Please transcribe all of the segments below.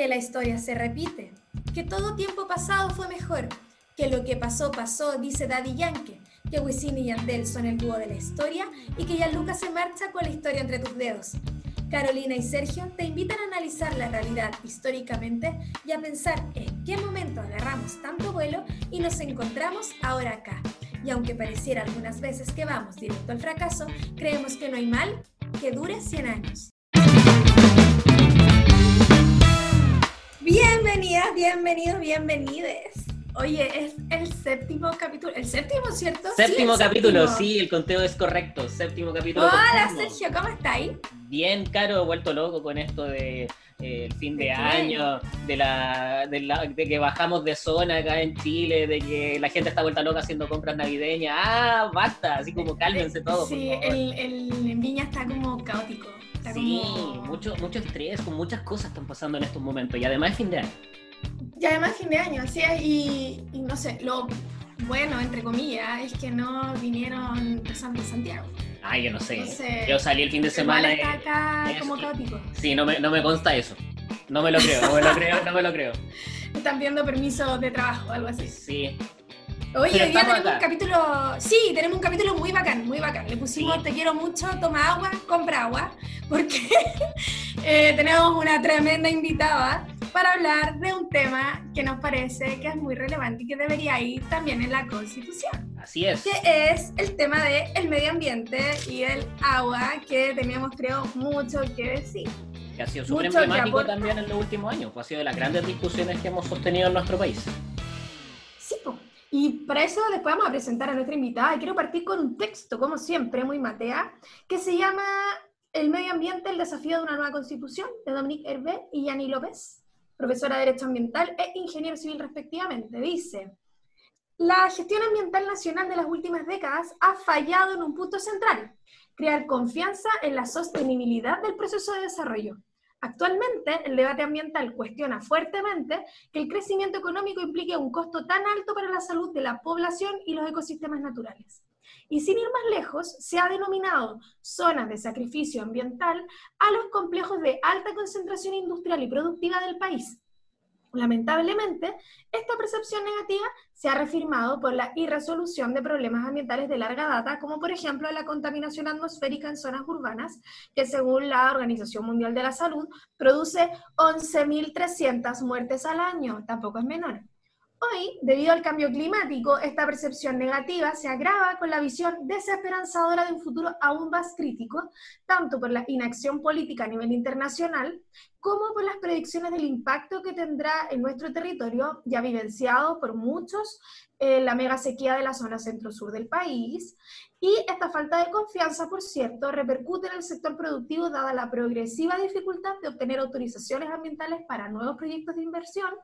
que la historia se repite, que todo tiempo pasado fue mejor, que lo que pasó pasó, dice Daddy Yankee, que Wisin y Yandel son el dúo de la historia y que ya Lucas se marcha con la historia entre tus dedos. Carolina y Sergio te invitan a analizar la realidad históricamente y a pensar en qué momento agarramos tanto vuelo y nos encontramos ahora acá. Y aunque pareciera algunas veces que vamos directo al fracaso, creemos que no hay mal que dure 100 años. Bienvenidas, bienvenidos, bienvenides. Oye, es el séptimo capítulo. ¿El séptimo, cierto? Séptimo sí, capítulo, sí, el conteo es correcto. Séptimo capítulo. Hola, Sergio, ¿cómo estáis? Bien, Caro, vuelto loco con esto de eh, el fin de, año, de la, de la, de que bajamos de zona acá en Chile, de que la gente está vuelta loca haciendo compras navideñas. Ah, basta, así como cálmense todos. Sí, el, el, en Viña está como caótico. Está sí, como... mucho, mucho estrés, con muchas cosas están pasando en estos momentos y además es fin de año. Y además fin de año, así es, y, y no sé, lo bueno, entre comillas, es que no vinieron de Santiago. Ah, yo no sé. Entonces, yo salí el fin de semana. está acá como caótico. Sí, no me, no me consta eso. No me lo creo, no me lo creo, no me lo creo. Están pidiendo permiso de trabajo, algo así. Sí. Oye, hoy día tenemos un acá. capítulo, sí, tenemos un capítulo muy bacán, muy bacán. Le pusimos Sí. te quiero mucho, toma agua, compra agua, porque eh, tenemos una tremenda invitada para hablar de un tema que nos parece que es muy relevante y que debería ir también en la Constitución, Así es. que es el tema del el medio ambiente y el agua, que teníamos, creo, mucho que decir. Que ha sido súper emblemático también en los últimos años. Pues ha sido de las grandes discusiones que hemos sostenido en nuestro país. Sí, po. Y para eso después vamos a presentar a nuestra invitada. Y quiero partir con un texto, como siempre, muy matea, que se llama El medio ambiente, el desafío de una nueva constitución, de Dominique Hervé y Yani López, profesora de Derecho Ambiental e ingeniero civil respectivamente. Dice, la gestión ambiental nacional de las últimas décadas ha fallado en un punto central, crear confianza en la sostenibilidad del proceso de desarrollo. Actualmente, el debate ambiental cuestiona fuertemente que el crecimiento económico implique un costo tan alto para la salud de la población y los ecosistemas naturales. Y sin ir más lejos, se ha denominado zonas de sacrificio ambiental a los complejos de alta concentración industrial y productiva del país. Lamentablemente, esta percepción negativa se ha reafirmado por la irresolución de problemas ambientales de larga data, como por ejemplo la contaminación atmosférica en zonas urbanas, que según la Organización Mundial de la Salud produce 11.300 muertes al año, tampoco es menor. Hoy, debido al cambio climático, esta percepción negativa se agrava con la visión desesperanzadora de un futuro aún más crítico, tanto por la inacción política a nivel internacional, como por las predicciones del impacto que tendrá en nuestro territorio, ya vivenciado por muchos, eh, la mega sequía de la zona centro-sur del país. Y esta falta de confianza, por cierto, repercute en el sector productivo dada la progresiva dificultad de obtener autorizaciones ambientales para nuevos proyectos de inversión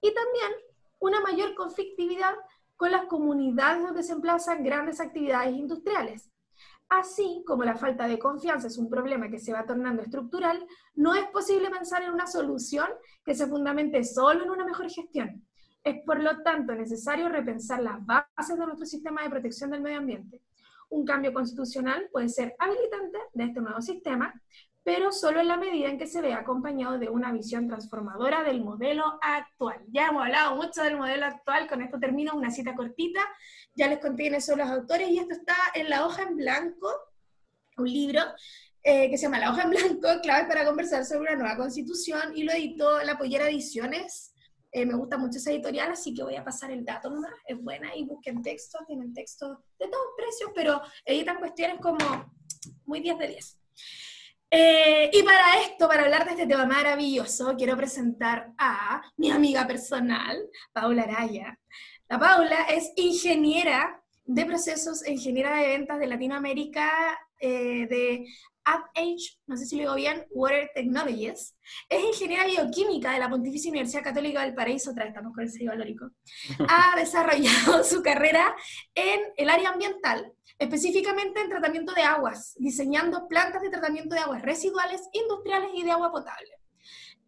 y también una mayor conflictividad con las comunidades donde se emplazan grandes actividades industriales. Así como la falta de confianza es un problema que se va tornando estructural, no es posible pensar en una solución que se fundamente solo en una mejor gestión. Es por lo tanto necesario repensar las bases de nuestro sistema de protección del medio ambiente. Un cambio constitucional puede ser habilitante de este nuevo sistema, pero solo en la medida en que se vea acompañado de una visión transformadora del modelo actual. Ya hemos hablado mucho del modelo actual, con esto termino una cita cortita, ya les conté quiénes son los autores y esto está en la hoja en blanco, un libro eh, que se llama La hoja en blanco, claves para conversar sobre una nueva constitución y lo editó La Pollera Ediciones. Eh, me gusta mucho esa editorial, así que voy a pasar el dato nomás, es buena y busquen textos, tienen textos de todos precios, pero editan cuestiones como muy 10 de 10. Eh, y para esto, para hablar de este tema maravilloso, quiero presentar a mi amiga personal, Paula Araya. La Paula es ingeniera de procesos, ingeniera de ventas de Latinoamérica, eh, de AdAge, no sé si lo digo bien, Water Technologies. Es ingeniera bioquímica de la Pontificia Universidad Católica del Paraíso, otra vez estamos con el sello valórico. Ha desarrollado su carrera en el área ambiental, específicamente en tratamiento de aguas, diseñando plantas de tratamiento de aguas residuales, industriales y de agua potable.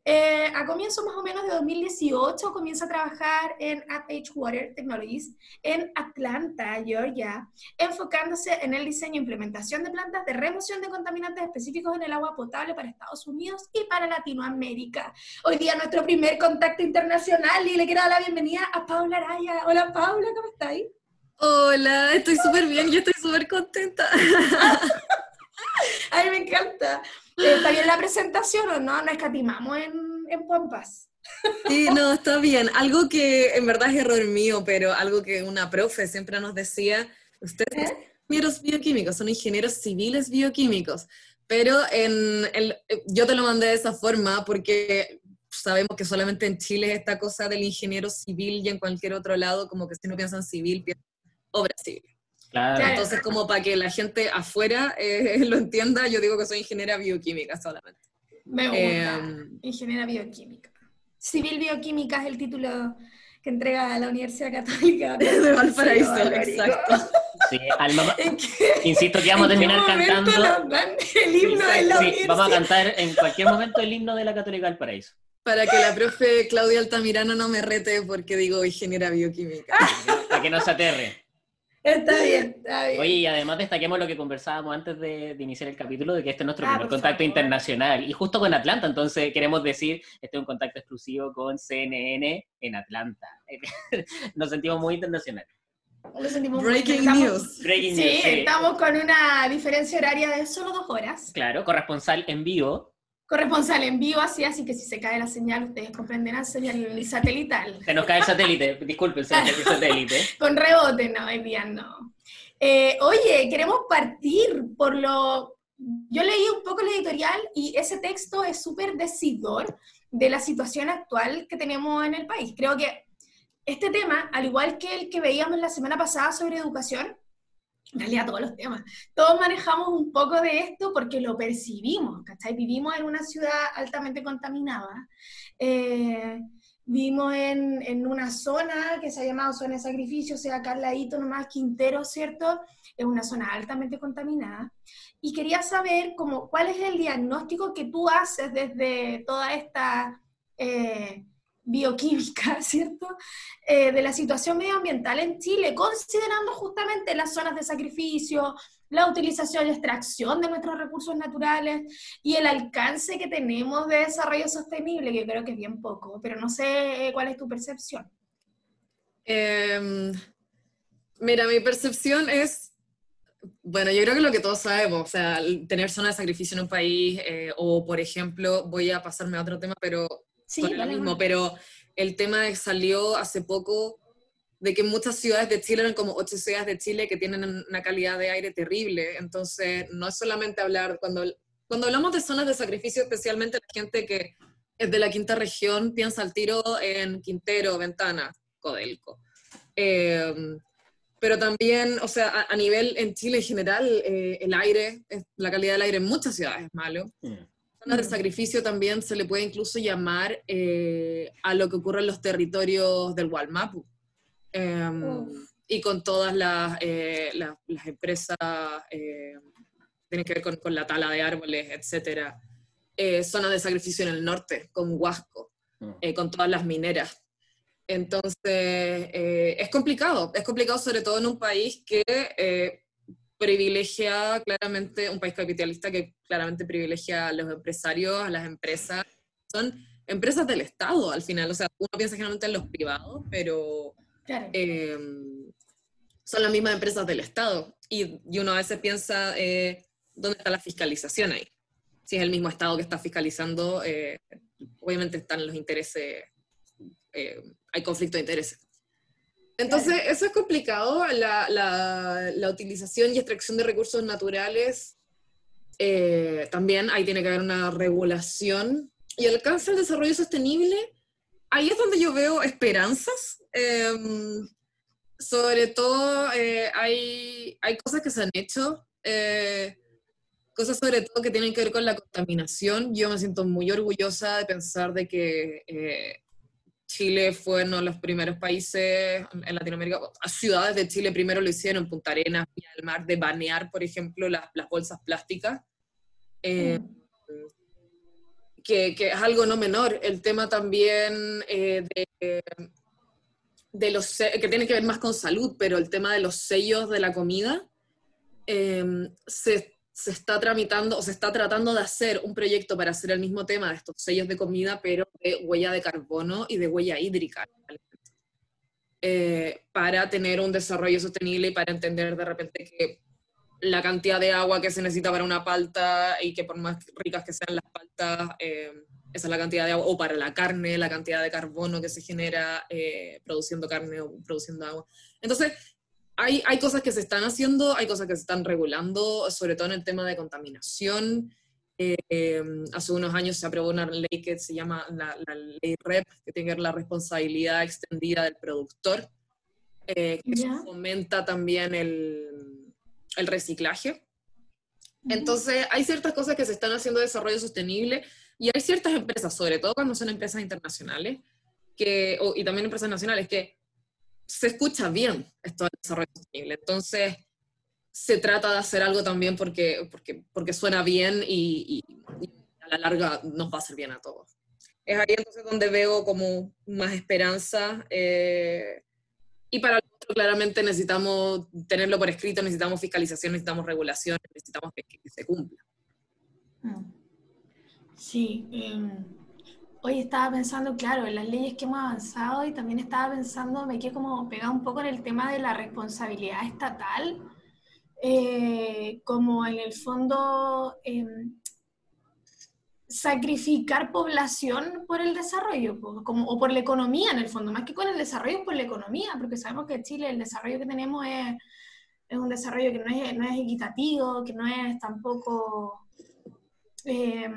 eh, a comienzos más o menos de 2018 comienza a trabajar en H Water Technologies en Atlanta, Georgia, enfocándose en el diseño e implementación de plantas de remoción de contaminantes específicos en el agua potable para Estados Unidos y para Latinoamérica. Hoy día nuestro primer contacto internacional y le quiero dar la bienvenida a Paula Araya. Hola Paula, ¿cómo estáis? Hola, estoy súper bien, yo estoy súper contenta. Ay, me encanta. Eh, ¿Está bien la presentación o no? No escatimamos en, en pompas. Sí, no, está bien. Algo que en verdad es error mío, pero algo que una profe siempre nos decía, ustedes son ingenieros bioquímicos, son ingenieros civiles bioquímicos, pero en el, yo te lo mandé de esa forma porque sabemos que solamente en Chile es esta cosa del ingeniero civil y en cualquier otro lado, como que si no piensan civil, piensan obra civil. Claro. Entonces, como para que la gente afuera eh, lo entienda, yo digo que soy ingeniera bioquímica solamente. Me gusta. Eh, ingeniera bioquímica. Civil bioquímica es el título que entrega la Universidad Católica de Valparaíso, exacto. Sí, Alma, insisto que vamos a terminar cantando. el himno de la sí, vamos a cantar en cualquier momento el himno de la Católica del Paraíso. Para que la profe Claudia Altamirano no me rete porque digo ingeniera bioquímica. Para que no se aterre. Está bien, está bien. Oye, y además destaquemos lo que conversábamos antes de, iniciar el capítulo, de que este es nuestro ah, primer contacto internacional, y justo con Atlanta, entonces queremos decir, este es un contacto exclusivo con CNN en Atlanta. Nos sentimos muy internacionales. Breaking news. Breaking sí, news. Sí, estamos con una diferencia horaria de solo dos horas. Claro, corresponsal en vivo corresponsal en vivo, así, así que si se cae la señal, ustedes comprenderán señal satelital. Se nos cae el satélite, disculpen, se nos cae el satélite. Con rebote, no, hoy día no. Eh, oye, queremos partir por lo... Yo leí un poco el editorial y ese texto es súper decidor de la situación actual que tenemos en el país. Creo que este tema, al igual que el que veíamos la semana pasada sobre educación, en realidad todos los temas, todos manejamos un poco de esto porque lo percibimos, ¿cachai? Vivimos en una ciudad altamente contaminada, eh, vivimos en, en, una zona que se ha llamado zona de sacrificio, o sea, acá al ladito nomás Quintero, ¿cierto? Es una zona altamente contaminada. Y quería saber como, cuál es el diagnóstico que tú haces desde toda esta... Eh, bioquímica, ¿cierto? Eh, de la situación medioambiental en Chile, considerando justamente las zonas de sacrificio, la utilización y extracción de nuestros recursos naturales y el alcance que tenemos de desarrollo sostenible, que creo que es bien poco, pero no sé eh, cuál es tu percepción. Em, mira, mi percepción es, bueno, yo creo que lo que todos sabemos, o sea, tener zona de sacrificio en un país, eh, o por ejemplo, voy a pasarme a otro tema, pero sí, lo mismo, pero el tema salió hace poco de que muchas ciudades de Chile eran como ocho ciudades de Chile que tienen una calidad de aire terrible. Entonces, no es solamente hablar, cuando, cuando hablamos de zonas de sacrificio, especialmente la gente que es de la quinta región piensa al tiro en Quintero, Ventana, Codelco. Em, pero también, o sea, a, nivel en Chile en general, eh, el aire, la calidad del aire en muchas ciudades es malo. Mm. Zona de sacrificio también se le puede incluso llamar eh, a lo que ocurre en los territorios del Walmapu. Em, y con todas las, eh, las, empresas, eh, tienen que ver con, con, la tala de árboles, etc. zona de sacrificio en el norte, con Huasco, mm. con todas las mineras. Entonces, es complicado, es complicado sobre todo en un país que privilegia claramente, un país capitalista que claramente privilegia a los empresarios, a las empresas. Son empresas del Estado al final, o sea, uno piensa generalmente en los privados, pero em, son las mismas empresas del Estado. Y, y uno a veces piensa, eh, ¿dónde está la fiscalización ahí? Si es el mismo Estado que está fiscalizando, eh, obviamente están los intereses, eh, hay conflicto de intereses. Entonces, eso es complicado, la, la, utilización y extracción de recursos naturales. Eh, también ahí tiene que haber una regulación. Y el alcance del desarrollo sostenible, ahí es donde yo veo esperanzas. Em, sobre todo, eh, hay, hay, cosas que se han hecho, eh, cosas sobre todo que tienen que ver con la contaminación. Yo me siento muy orgullosa de pensar de que Chile fue uno de los primeros países en Latinoamérica, ciudades de Chile primero lo hicieron, Punta Arenas, Villa del Mar, de banear, por ejemplo, las, las bolsas plásticas. Eh, que, es algo no menor, el tema también eh, de, de, los, que tiene que ver más con salud, pero el tema de los sellos de la comida, em, se, se, está tramitando o se está tratando de hacer un proyecto para hacer el mismo tema de estos sellos de comida, pero de huella de carbono y de huella hídrica. Eh, para tener un desarrollo sostenible y para entender de repente que la cantidad de agua que se necesita para una palta y que por más ricas que sean las paltas, eh, esa es la cantidad de agua, o para la carne, la cantidad de carbono que se genera eh, produciendo carne o produciendo agua. Entonces, hay, hay, cosas que se están haciendo, hay cosas que se están regulando, sobre todo en el tema de contaminación. Eh, hace unos años se aprobó una ley que se llama la, la ley REP, que tiene que ver la responsabilidad extendida del productor, que fomenta también el, el reciclaje. Entonces, hay ciertas cosas que se están haciendo de desarrollo sostenible y hay ciertas empresas, sobre todo cuando son empresas internacionales, que, y también empresas nacionales, que se escucha bien esto del desarrollo sostenible. Entonces, se trata de hacer algo también porque, porque, porque suena bien y, a la larga nos va a hacer bien a todos. Es ahí entonces donde veo como más esperanza. Eh, y para claramente necesitamos tenerlo por escrito, necesitamos fiscalización, necesitamos regulación, necesitamos que, se cumpla. Mm. Sí. Em, hoy estaba pensando, claro, en las leyes que hemos avanzado y también estaba pensando, me quedé como pegado un poco en el tema de la responsabilidad estatal, eh, como en el fondo em, sacrificar población por el desarrollo, como, o por la economía en el fondo, más que con el desarrollo, por la economía, porque sabemos que Chile el desarrollo que tenemos es, es un desarrollo que no es, no es, equitativo, que no es tampoco eh,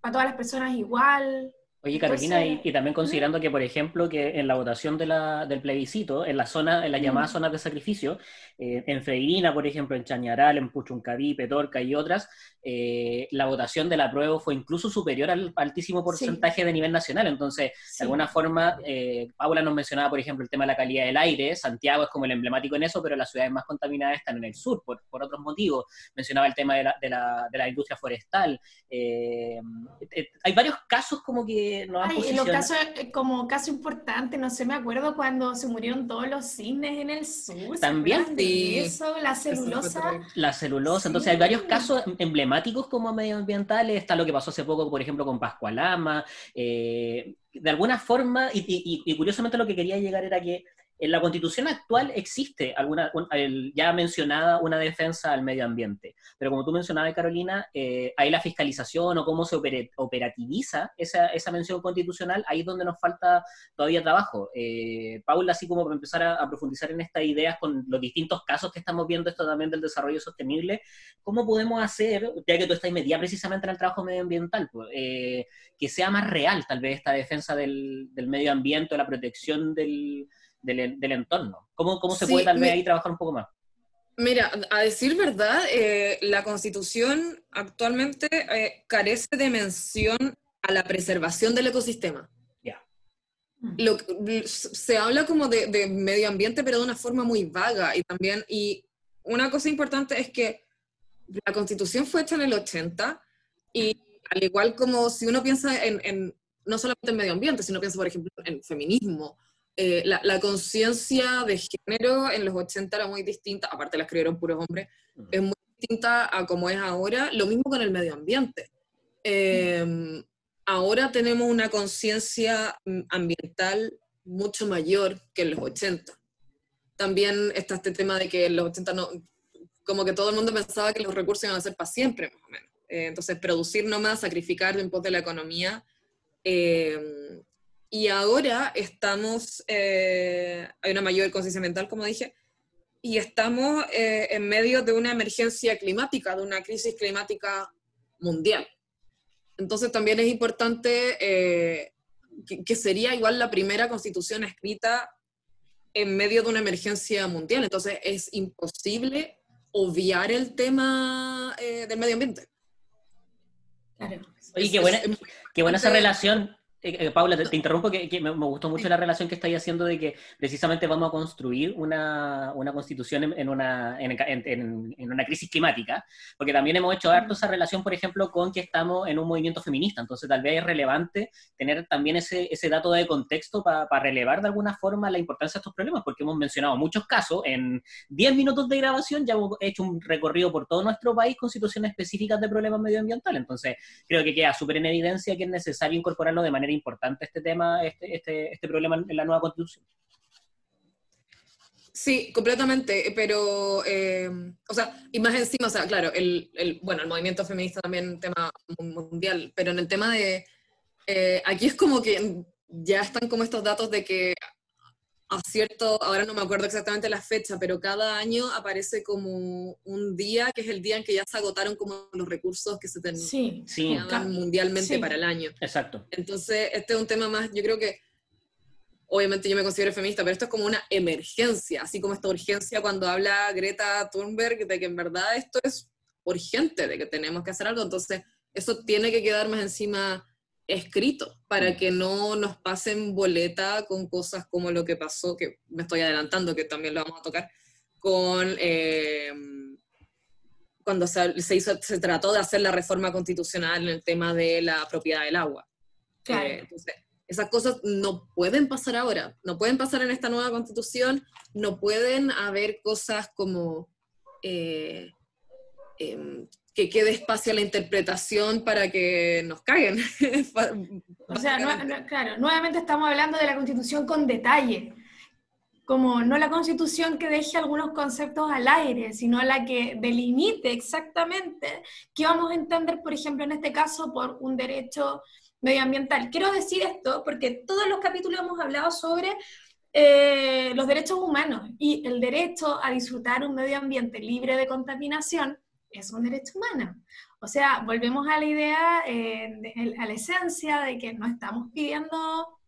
para todas las personas igual, Oye, Carolina, y, también considerando que, por ejemplo, que en la votación de la, del plebiscito, en la zona, en las llamadas zonas de sacrificio, eh, en Freirina, por ejemplo, en Chañaral, en Puchuncaví, Petorca y otras, eh, la votación del apruebo fue incluso superior al altísimo porcentaje de nivel nacional. Entonces, de alguna forma, eh, Paula nos mencionaba, por ejemplo, el tema de la calidad del aire. Santiago es como el emblemático en eso, pero las ciudades más contaminadas están en el sur, por, por otros motivos. Mencionaba el tema de la, de la, de la industria forestal. hay varios casos como que Ay, los casos, eh, como caso importante, no sé, me acuerdo cuando se murieron todos los cines en el sur. También. Sí. Eso, la celulosa. La celulosa, entonces hay varios casos emblemáticos como medioambientales, está lo que pasó hace poco, por ejemplo, con Pascualama, eh, de alguna forma, y curiosamente lo que quería llegar era que en la constitución actual existe alguna, ya mencionada una defensa al medio ambiente, pero como tú mencionabas, Carolina, eh, hay la fiscalización o cómo se operativiza esa, esa, mención constitucional, ahí es donde nos falta todavía trabajo. Eh, Paula, así como para empezar a, profundizar en estas ideas con los distintos casos que estamos viendo esto también del desarrollo sostenible, ¿cómo podemos hacer, ya que tú estás metida precisamente en el trabajo medioambiental, pues, eh, que sea más real tal vez esta defensa del medio ambiente, la protección del del, entorno. ¿Cómo, cómo se puede tal vez ahí trabajar un poco más? Mira, a decir verdad, eh, la Constitución actualmente eh, carece de mención a la preservación del ecosistema. Ya. se habla como de, de, medio ambiente, pero de una forma muy vaga. Y también, y una cosa importante es que la Constitución fue hecha en el 80 y al igual como si uno piensa en, en no solamente en medio ambiente, sino piensa, por ejemplo, en feminismo eh, la, conciencia de género en los 80 era muy distinta, aparte la escribieron puros hombres, es muy distinta a como es ahora, lo mismo con el medio ambiente. Em, ahora tenemos una conciencia mm, ambiental mucho mayor que en los 80. También está este tema de que en los 80 no, como que todo el mundo pensaba que los recursos iban a ser para siempre, más o menos. Eh, entonces, producir nomás, sacrificar en pos de la economía, eh, y ahora estamos, eh, hay una mayor conciencia mental, como dije, y estamos eh, en medio de una emergencia climática, de una crisis climática mundial. Entonces también es importante eh, que, sería igual la primera constitución escrita en medio de una emergencia mundial. Entonces es imposible obviar el tema del medio ambiente. Claro. Oye, qué buena, qué buena esa relación Eh, eh, Paula, te, interrumpo, que, me, gustó mucho la relación que estáis haciendo de que precisamente vamos a construir una, una constitución en, una, en, en, una crisis climática, porque también hemos hecho harto esa relación, por ejemplo, con que estamos en un movimiento feminista, entonces tal vez es relevante tener también ese, ese dato de contexto para relevar de alguna forma la importancia de estos problemas, porque hemos mencionado muchos casos, en 10 minutos de grabación ya hemos hecho un recorrido por todo nuestro país con situaciones específicas de problemas medioambientales, entonces creo que queda súper en evidencia que es necesario incorporarlo de manera importante este tema, este, este, este problema en la nueva constitución. Sí, completamente, pero, eh, o sea, y más encima, o sea, claro, el, el, bueno, el movimiento feminista también es un tema mundial, pero en el tema de, eh, aquí es como que ya están como estos datos de que a cierto, ahora no me acuerdo exactamente la fecha, pero cada año aparece como un día que es el día en que ya se agotaron como los recursos que se tenían sí, mundialmente para el año. Exacto. Entonces, este es un tema más, yo creo que, obviamente yo me considero feminista, pero esto es como una emergencia, así como esta urgencia cuando habla Greta Thunberg de que en verdad esto es urgente, de que tenemos que hacer algo, entonces eso tiene que quedar más encima escrito para que no nos pasen boleta con cosas como lo que pasó, que me estoy adelantando, que también lo vamos a tocar, con eh, cuando se, hizo, se trató de hacer la reforma constitucional en el tema de la propiedad del agua. Eh, entonces, esas cosas no pueden pasar ahora, no pueden pasar en esta nueva constitución, no pueden haber cosas como eh, em, que quede espacio a la interpretación para que nos caguen. o sea, claro, nuevamente estamos hablando de la constitución con detalle, como no la constitución que deje algunos conceptos al aire, sino la que delimite exactamente qué vamos a entender, por ejemplo, en este caso, por un derecho medioambiental. Quiero decir esto porque todos los capítulos hemos hablado sobre eh, los derechos humanos y el derecho a disfrutar un medio ambiente libre de contaminación es un derecho humano. O sea, volvemos a la idea, eh, a la esencia de que no estamos pidiendo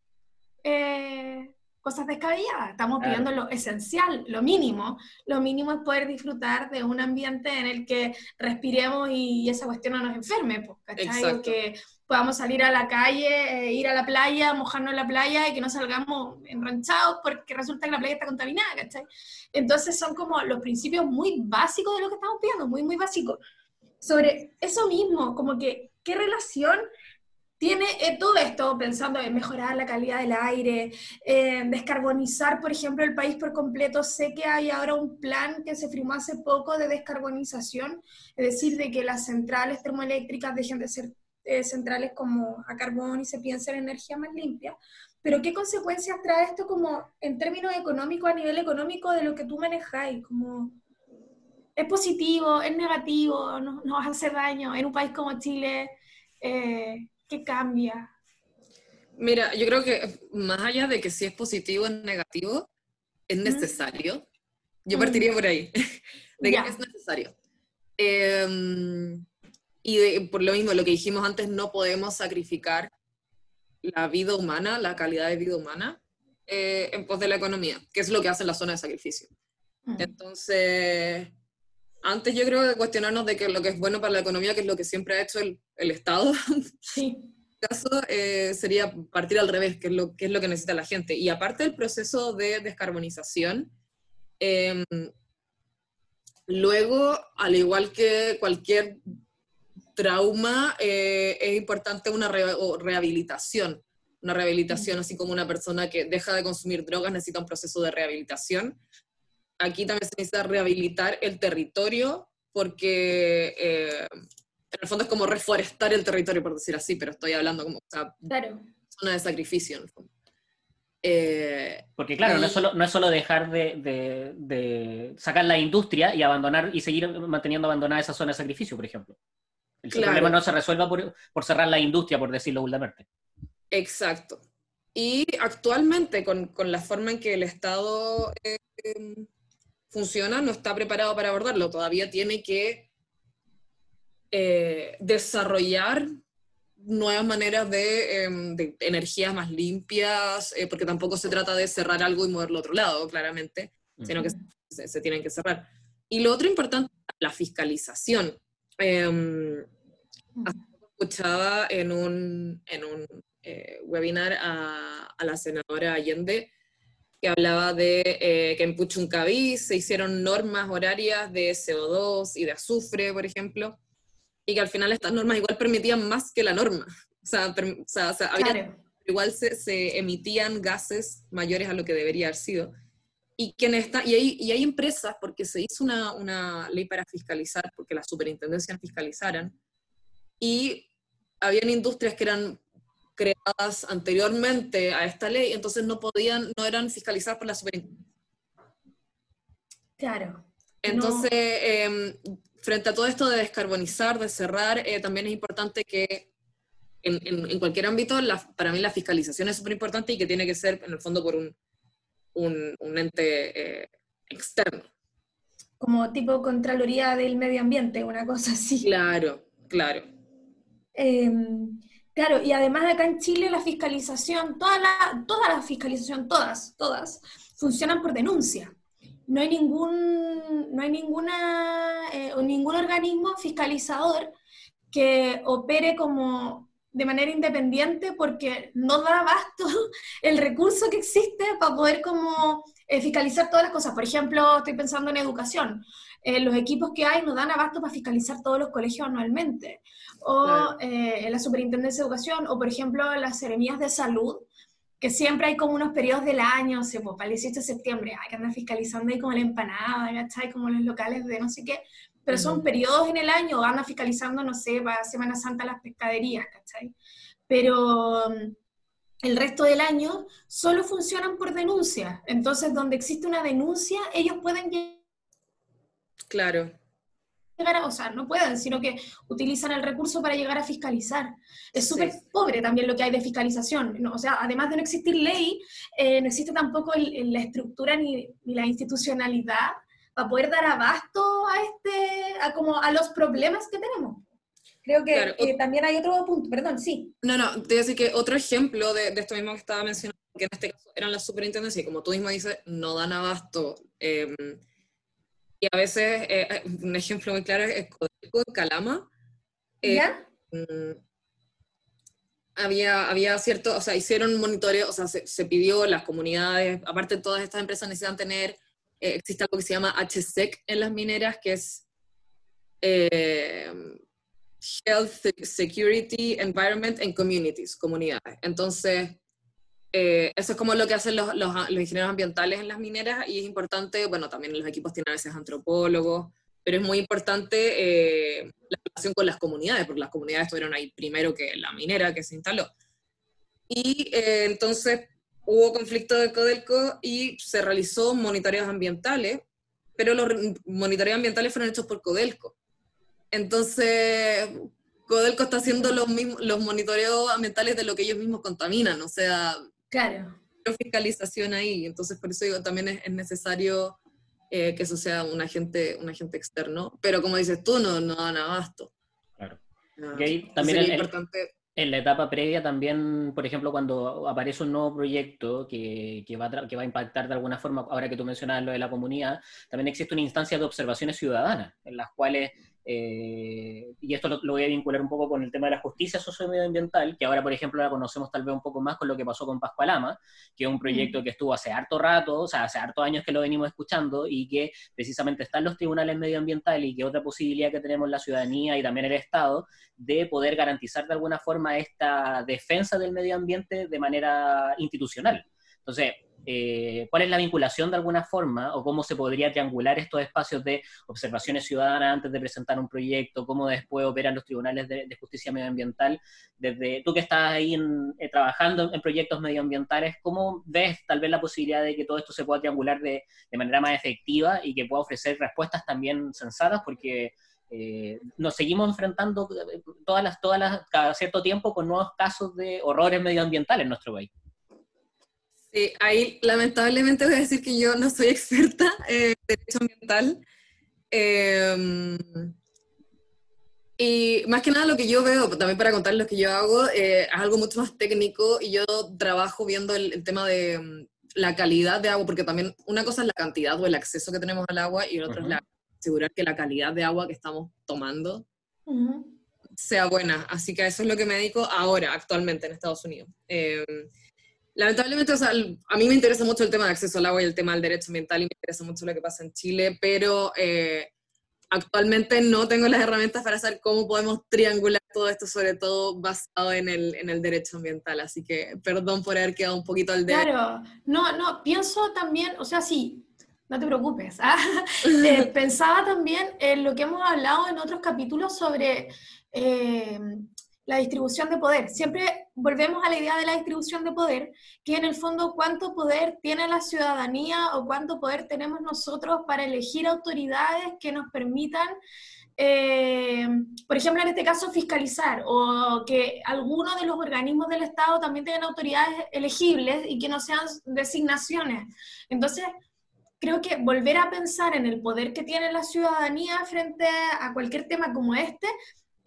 eh, cosas descabelladas, estamos pidiendo lo esencial, lo mínimo. Lo mínimo es poder disfrutar de un ambiente en el que respiremos y, esa cuestión no nos enferme, pues, ¿cachai? Que podamos salir a la calle, eh, ir a la playa, mojarnos en la playa y que no salgamos enranchados porque resulta que la playa está contaminada, ¿cachai? Entonces son como los principios muy básicos de lo que estamos pidiendo, muy, muy básicos. Sobre eso mismo, como que, ¿qué relación tiene eh, todo esto pensando en mejorar la calidad del aire, en descarbonizar, por ejemplo, el país por completo. Sé que hay ahora un plan que se firmó hace poco de descarbonización, es decir, de que las centrales termoeléctricas dejen de ser eh, centrales como a carbón y se piense en energía más limpia. Pero ¿qué consecuencias trae esto como en términos económicos, a nivel económico de lo que tú manejáis? Como, ¿Es positivo? ¿Es negativo? ¿Nos, nos hace daño en un país como Chile? Eh, ¿Qué cambia? Mira, yo creo que más allá de que si es positivo o negativo, es necesario. Yo partiría por ahí, de que es necesario. Em, y por lo mismo, lo que dijimos antes, no podemos sacrificar la vida humana, la calidad de vida humana, eh, en pos de la economía, que es lo que hace la zona de sacrificio. Mm. Entonces, antes yo creo que cuestionarnos de que lo que es bueno para la economía, que es lo que siempre ha hecho el, el Estado, sí. en este caso eh, sería partir al revés, que es, lo, que es lo que necesita la gente. Y aparte del proceso de descarbonización, em, luego, al igual que cualquier trauma, eh, es importante una rehabilitación. Una rehabilitación, así como una persona que deja de consumir drogas necesita un proceso de rehabilitación aquí también se necesita rehabilitar el territorio porque eh, en el fondo es como reforestar el territorio, por decir así, pero estoy hablando como o zona de sacrificio en el fondo. Eh, porque claro, no, es solo, no es solo dejar de, sacar la industria y abandonar y seguir manteniendo abandonada esa zona de sacrificio, por ejemplo. El problema no se resuelva por, cerrar la industria, por decirlo vulgarmente. Exacto. Y actualmente, con, con, la forma en que el Estado eh, funciona, no está preparado para abordarlo, todavía tiene que eh, desarrollar nuevas maneras de, em, energías más limpias, eh, porque tampoco se trata de cerrar algo y moverlo a otro lado, claramente, sino que se, tienen que cerrar. Y lo otro importante, la fiscalización. Eh, escuchaba en un, en un eh, webinar a, a, la senadora Allende, que hablaba de eh, que en Puchuncaví se hicieron normas horarias de CO2 y de azufre, por ejemplo, y que al final estas normas igual permitían más que la norma. O sea, o sea, igual se, se, emitían gases mayores a lo que debería haber sido. Y, quien está, y, hay, y hay empresas, porque se hizo una, una ley para fiscalizar, porque las superintendencias fiscalizaran, y habían industrias que eran creadas anteriormente a esta ley, entonces no podían, no eran fiscalizadas por la superintendencia. Claro. Entonces, em, frente a todo esto de descarbonizar, de cerrar, eh, también es importante que en, en, cualquier ámbito, la, para mí la fiscalización es súper importante y que tiene que ser, en el fondo, por un, un, un ente eh, externo. Como tipo Contraloría del Medio Ambiente, una cosa así. Claro, claro. Em, claro, y además acá en Chile la fiscalización, toda la, toda la fiscalización, todas, todas, funcionan por denuncia. No hay ningún, no hay ninguna, eh, ningún organismo fiscalizador que opere como de manera independiente porque no da abasto el recurso que existe para poder como eh, fiscalizar todas las cosas. Por ejemplo, estoy pensando en educación. Eh, los equipos que hay no dan abasto para fiscalizar todos los colegios anualmente. O eh, la superintendencia de educación, o por ejemplo las seremías de salud, que siempre hay como unos periodos del año, o sea, pues, para el 18 de septiembre, hay que andar fiscalizando ahí como la empanada, ¿cachai? Como los locales de no sé qué pero son periodos en el año, anda fiscalizando, no sé, para Semana Santa las pescaderías, ¿cachai? Pero mm, el resto del año solo funcionan por denuncia. Entonces, donde existe una denuncia, ellos pueden Claro. Llegar a, o sea, no pueden, sino que utilizan el recurso para llegar a fiscalizar. Es súper pobre también lo que hay de fiscalización. O sea, además de no existir ley, eh, no existe tampoco la estructura ni, ni la institucionalidad para poder dar abasto a, este, a, como a los problemas que tenemos. Creo que también hay otro punto, perdón, sí. No, no, te voy a decir que otro ejemplo de, esto mismo que estaba mencionando, que en este caso eran las superintendencias, y como tú mismo dices, no dan abasto. Em, y a veces, eh, eh, un ejemplo muy claro es Codelco en Calama. Eh, ¿Ya? Mm, había, había cierto, o sea, hicieron monitoreo, o sea, se, se pidió las comunidades, aparte todas estas empresas necesitan tener eh, existe algo que se llama HSEC en las mineras, que es eh, Health, Security, Environment and Communities, comunidades. Entonces, eh, eso es como lo que hacen los, los, ingenieros ambientales en las mineras y es importante, bueno, también los equipos tienen a veces antropólogos, pero es muy importante la relación con las comunidades, porque las comunidades estuvieron ahí primero que la minera que se instaló. Y entonces, hubo conflicto de Codelco y se realizó monitoreos ambientales, pero los monitoreos ambientales fueron hechos por Codelco. Entonces, Codelco está haciendo los, mismos, los monitoreos ambientales de lo que ellos mismos contaminan, o sea, claro. fiscalización ahí. Entonces, por eso digo, también es, necesario eh, que eso sea un agente, un agente externo, pero como dices tú, no, no dan abasto. Claro. también es importante en la etapa previa también, por ejemplo, cuando aparece un nuevo proyecto que, que, va a que va a impactar de alguna forma, ahora que tú mencionabas lo de la comunidad, también existe una instancia de observaciones ciudadanas, en las cuales eh, y esto lo, voy a vincular un poco con el tema de la justicia sociomedioambiental, que ahora, por ejemplo, la conocemos tal vez un poco más con lo que pasó con Pascualama, que es un proyecto que estuvo hace harto rato, o sea, hace harto años que lo venimos escuchando y que precisamente está en los tribunales medioambientales y que otra posibilidad que tenemos la ciudadanía y también el Estado de poder garantizar de alguna forma esta defensa del medio ambiente de manera institucional. Entonces, eh, cuál es la vinculación de alguna forma o cómo se podría triangular estos espacios de observaciones ciudadanas antes de presentar un proyecto, cómo después operan los tribunales de, justicia medioambiental. Desde tú que estás ahí eh, trabajando en proyectos medioambientales, ¿cómo ves tal vez la posibilidad de que todo esto se pueda triangular de, manera más efectiva y que pueda ofrecer respuestas también sensatas? Porque eh, nos seguimos enfrentando todas las, todas las, cada cierto tiempo con nuevos casos de horrores medioambientales en nuestro país. Sí, ahí lamentablemente voy a decir que yo no soy experta en derecho ambiental. Em, y más que nada lo que yo veo, también para contar lo que yo hago, eh, es algo mucho más técnico y yo trabajo viendo el, tema de mm, la calidad de agua, porque también una cosa es la cantidad o el acceso que tenemos al agua y otra es la, asegurar que la calidad de agua que estamos tomando sea buena. Así que eso es lo que me dedico ahora, actualmente en Estados Unidos. Eh, lamentablemente, o sea, a mí me interesa mucho el tema de acceso al agua y el tema del derecho ambiental y me interesa mucho lo que pasa en Chile, pero eh, actualmente no tengo las herramientas para saber cómo podemos triangular todo esto, sobre todo basado en el, en el derecho ambiental. Así que perdón por haber quedado un poquito al dedo. Claro, no, no, pienso también, o sea, sí, no te preocupes. ¿ah? Eh, pensaba también en lo que hemos hablado en otros capítulos sobre eh, la distribución de poder. Siempre volvemos a la idea de la distribución de poder, que en el fondo cuánto poder tiene la ciudadanía o cuánto poder tenemos nosotros para elegir autoridades que nos permitan, eh, por ejemplo, en este caso, fiscalizar, o que algunos de los organismos del Estado también tengan autoridades elegibles y que no sean designaciones. Entonces, creo que volver a pensar en el poder que tiene la ciudadanía frente a cualquier tema como este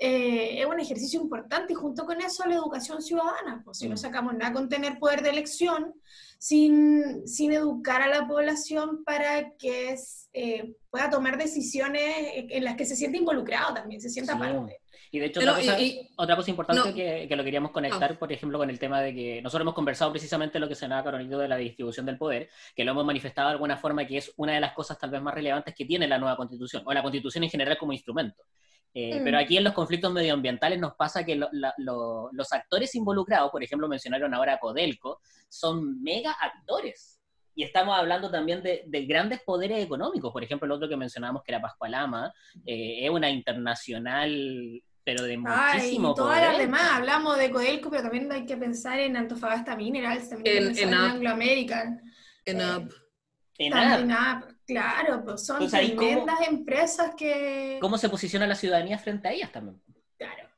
eh, es un ejercicio importante y junto con eso la educación ciudadana, pues si no mm. sacamos nada con tener poder de elección, sin, sin educar a la población para que eh, pueda tomar decisiones en las que se siente involucrado también, se sienta parte. Y de hecho, otra, cosa, importante que, que, lo queríamos conectar, por ejemplo, con el tema de que nosotros hemos conversado precisamente lo que se llama Carolito de la distribución del poder, que lo hemos manifestado de alguna forma que es una de las cosas tal vez más relevantes que tiene la nueva constitución, o la constitución en general como instrumento. Eh, mm. Pero aquí en los conflictos medioambientales nos pasa que los actores involucrados, por ejemplo, mencionaron ahora a Codelco, son mega actores. Y estamos hablando también de, grandes poderes económicos. Por ejemplo, el otro que mencionábamos, que era Pascualama, eh, es una internacional pero de muchísimo Ay, y todas las demás, hablamos de Codelco, pero también hay que pensar en Antofagasta Minerals, también en, en, Anglo American. En eh, En App. Claro, pues son tremendas empresas que... ¿Cómo se posiciona la ciudadanía frente a ellas también? Claro,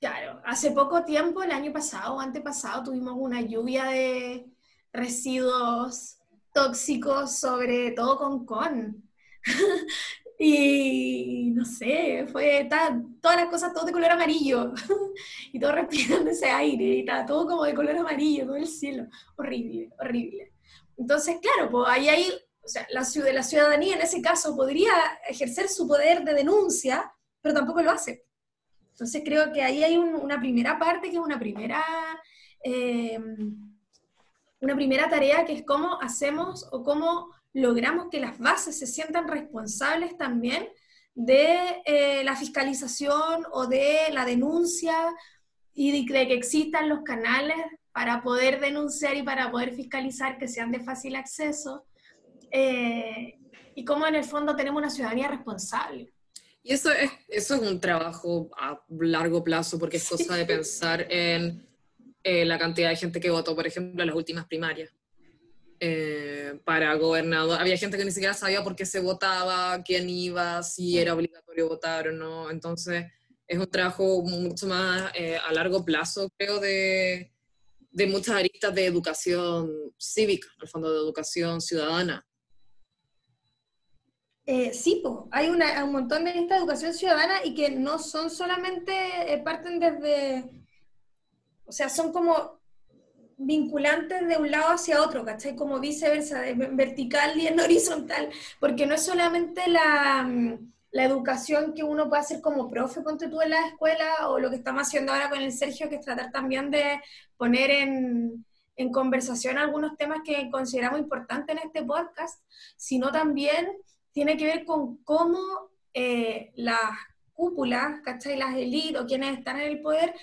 claro. Hace poco tiempo, el año pasado o antepasado, tuvimos una lluvia de residuos tóxicos, sobre todo con con. Y no sé, fue todas las cosas todo de color amarillo y todo respirando ese aire y todo como de color amarillo, todo el cielo. Horrible, horrible. Entonces, claro, pues ahí hay, o sea, la, ciudadanía en ese caso podría ejercer su poder de denuncia, pero tampoco lo hace. Entonces creo que ahí hay una primera parte que es una primera, eh, una primera tarea que es cómo hacemos o cómo logramos que las bases se sientan responsables también de eh, la fiscalización o de la denuncia y de, que existan los canales para poder denunciar y para poder fiscalizar que sean de fácil acceso eh, y cómo en el fondo tenemos una ciudadanía responsable. Y eso es, eso es un trabajo a largo plazo porque es cosa de pensar en eh, la cantidad de gente que votó, por ejemplo, en las últimas primarias. Eh, para gobernador. Había gente que ni siquiera sabía por qué se votaba, quién iba, si era obligatorio votar o no. Entonces, es un trabajo mucho más eh, a largo plazo, creo, de, de muchas aristas de educación cívica, al fondo de educación ciudadana. Eh, sí, hay una, un montón de de educación ciudadana y que no son solamente, parten desde, o sea, son como vinculantes de un lado hacia otro, ¿cachai? Como viceversa, de vertical y en horizontal, porque no es solamente la, mm, la, educación que uno puede hacer como profe, ponte tú en la escuela, o lo que estamos haciendo ahora con el Sergio, que es tratar también de poner en, en conversación algunos temas que consideramos importantes en este podcast, sino también tiene que ver con cómo eh, las cúpulas, ¿cachai? Las élites o quienes están en el poder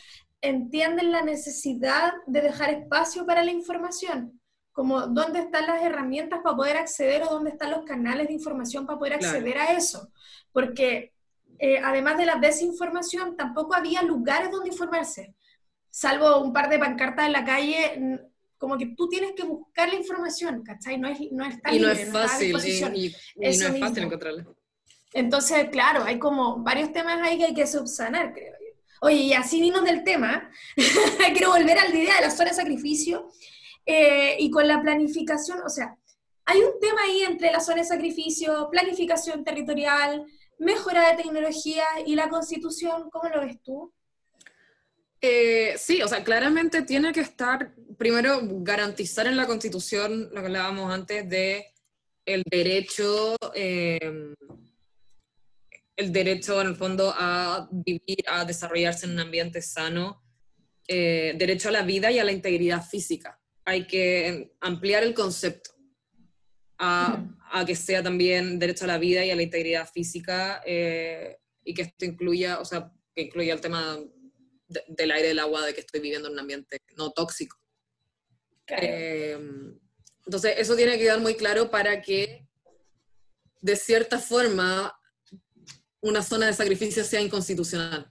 entienden la necesidad de dejar espacio para la información, como dónde están las herramientas para poder acceder o dónde están los canales de información para poder acceder a eso. Porque eh, además de la desinformación, tampoco había lugares donde informarse, salvo un par de pancartas en la calle, como que tú tienes que buscar la información, ¿cachai? No es, no es tan Y no es fácil, y, no es fácil encontrarla. Entonces, claro, hay como varios temas ahí que hay que subsanar, creo yo. Oye, y así vimos del tema, quiero volver a la idea de la zona de sacrificio eh, y con la planificación, o sea, hay un tema ahí entre la zona de sacrificio, planificación territorial, mejora de tecnología y la constitución, ¿cómo lo ves tú? Eh, sí, o sea, claramente tiene que estar, primero, garantizar en la constitución lo que hablábamos antes de el derecho eh, el derecho en el fondo a vivir, a desarrollarse en un ambiente sano, eh, derecho a la vida y a la integridad física. Hay que ampliar el concepto a, que sea también derecho a la vida y a la integridad física eh, y que esto incluya, o sea, que incluya el tema del aire, del agua, de que estoy viviendo en un ambiente no tóxico. Eh, entonces, eso tiene que quedar muy claro para que, de cierta forma, una zona de sacrificio sea inconstitucional.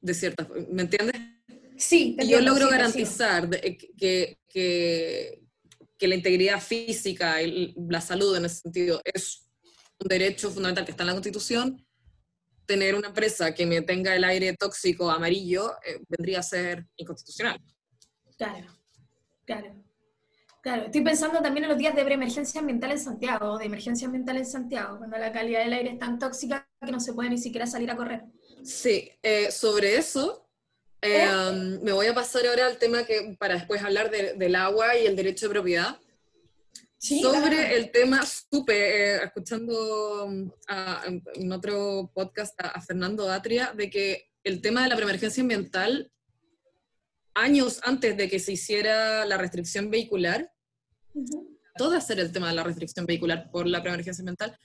De cierta ¿me entiendes? Sí, yo logro garantizar que, que, que, la integridad física y la salud en ese sentido es un derecho fundamental que está en la Constitución. Tener una empresa que me tenga el aire tóxico amarillo eh, vendría a ser inconstitucional. Claro, claro. Claro, estoy pensando también en los días de preemergencia ambiental en Santiago, de emergencia ambiental en Santiago, cuando la calidad del aire es tan tóxica que no se puede ni siquiera salir a correr. Sí, eh, sobre eso, eh, ¿Eh? um, me voy a pasar ahora al tema que para después hablar del agua y el derecho de propiedad. Sí, sobre el tema, supe, escuchando um, en otro podcast a, a Fernando Atria, de que el tema de la preemergencia ambiental años antes de que se hiciera la restricción vehicular, todo hacer el tema de la restricción vehicular por la preemergencia ambiental.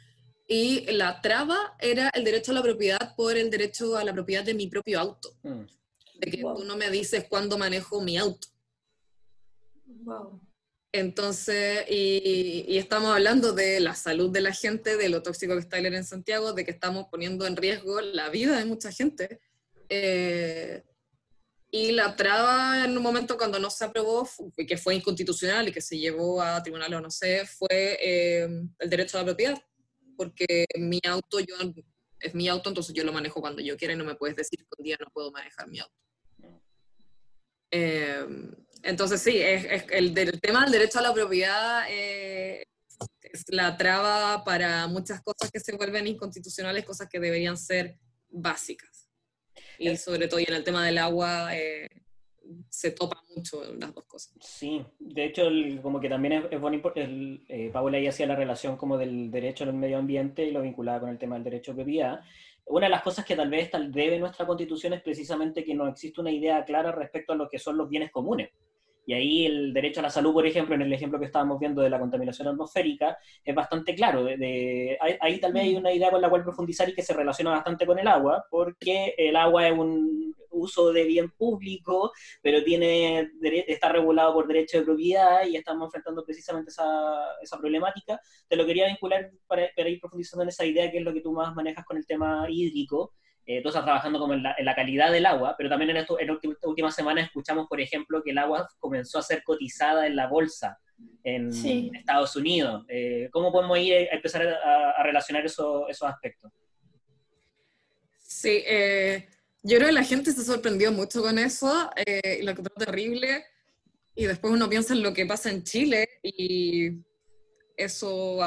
Y la traba era el derecho a la propiedad por el derecho a la propiedad de mi propio auto. Mm. De que tú no me dices cuándo manejo mi auto. Entonces, y, estamos hablando de la salud de la gente, de lo tóxico que está el aire en Santiago, de que estamos poniendo en riesgo la vida de mucha gente. Eh, y la traba en un momento cuando no se aprobó, y que fue inconstitucional y que se llevó a tribunal o no sé, fue eh, el derecho a la propiedad. Porque mi auto, yo, es mi auto, entonces yo lo manejo cuando yo quiera y no me puedes decir que un día no puedo manejar mi auto. Eh, entonces sí, es, el, tema del derecho a la propiedad eh, es la traba para muchas cosas que se vuelven inconstitucionales, cosas que deberían ser básicas y sobre todo en el tema del agua eh, se topa mucho las dos cosas. Sí, de hecho como que también es, bonito, el, eh, Paula ahí hacía la relación como del derecho al medio ambiente y lo vinculaba con el tema del derecho a propiedad. Una de las cosas que tal vez tal debe nuestra constitución es precisamente que no existe una idea clara respecto a lo que son los bienes comunes. Y ahí el derecho a la salud, por ejemplo, en el ejemplo que estábamos viendo de la contaminación atmosférica, es bastante claro. De, ahí, tal vez hay una idea con la cual profundizar y que se relaciona bastante con el agua, porque el agua es un uso de bien público, pero tiene está regulado por derecho de propiedad y estamos enfrentando precisamente esa, esa problemática. Te lo quería vincular para, para ir profundizando en esa idea que es lo que tú más manejas con el tema hídrico eh, tú estás trabajando como en la, calidad del agua, pero también en, esto, en esta última semana escuchamos, por ejemplo, que el agua comenzó a ser cotizada en la bolsa en Estados Unidos. Eh, ¿Cómo podemos ir a empezar a, relacionar esos aspectos? Sí, eh, yo creo que la gente se sorprendió mucho con eso, y lo que fue terrible, y después uno piensa en lo que pasa en Chile y eso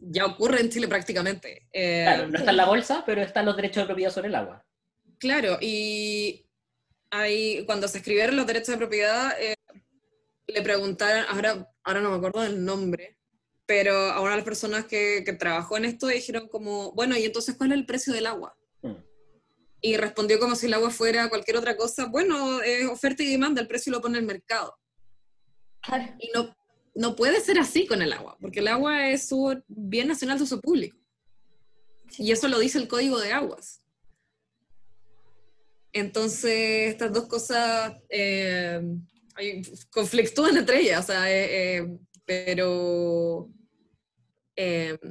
ya ocurre en Chile prácticamente. Eh, claro, no está en la bolsa, pero están los derechos de propiedad sobre el agua. Claro, y ahí, cuando se escribieron los derechos de propiedad, eh, le preguntaron, ahora, ahora no me acuerdo del nombre, pero a una de las personas que, que trabajó en esto dijeron como, bueno, ¿y entonces cuál es el precio del agua? Y respondió como si el agua fuera cualquier otra cosa, bueno, es oferta y demanda, el precio lo pone el mercado. Y no, no puede ser así con el agua, porque el agua es su bien nacional de uso público. Y eso lo dice el Código de Aguas. Entonces, estas dos cosas eh, conflictúan entre ellas, eh, eh, pero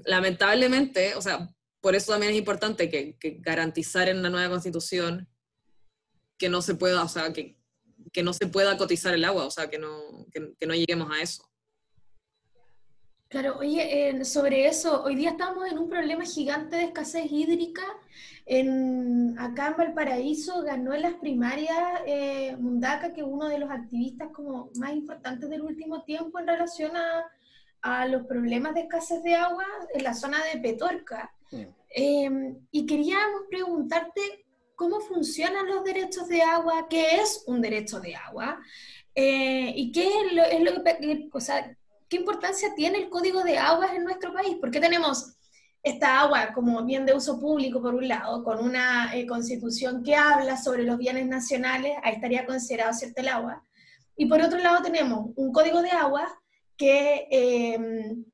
lamentablemente, o sea, por eso también es importante que, garantizar en la nueva constitución que no se pueda, o sea, que, no se pueda cotizar el agua, o sea, que no, que no lleguemos a eso. Claro, oye, sobre eso, hoy día estamos en un problema gigante de escasez hídrica. En, acá en Valparaíso ganó en las primarias eh, Mundaka, que es uno de los activistas como más importantes del último tiempo en relación a, los problemas de escasez de agua en la zona de Petorca. Em, y queríamos preguntarte cómo funcionan los derechos de agua, qué es un derecho de agua, eh, y qué es lo, es lo que, o sea, ¿qué importancia tiene el código de aguas en nuestro país? Porque tenemos esta agua como bien de uso público, por un lado, con una eh, constitución que habla sobre los bienes nacionales, ahí estaría considerado cierto el agua. Y por otro lado tenemos un código de agua que em,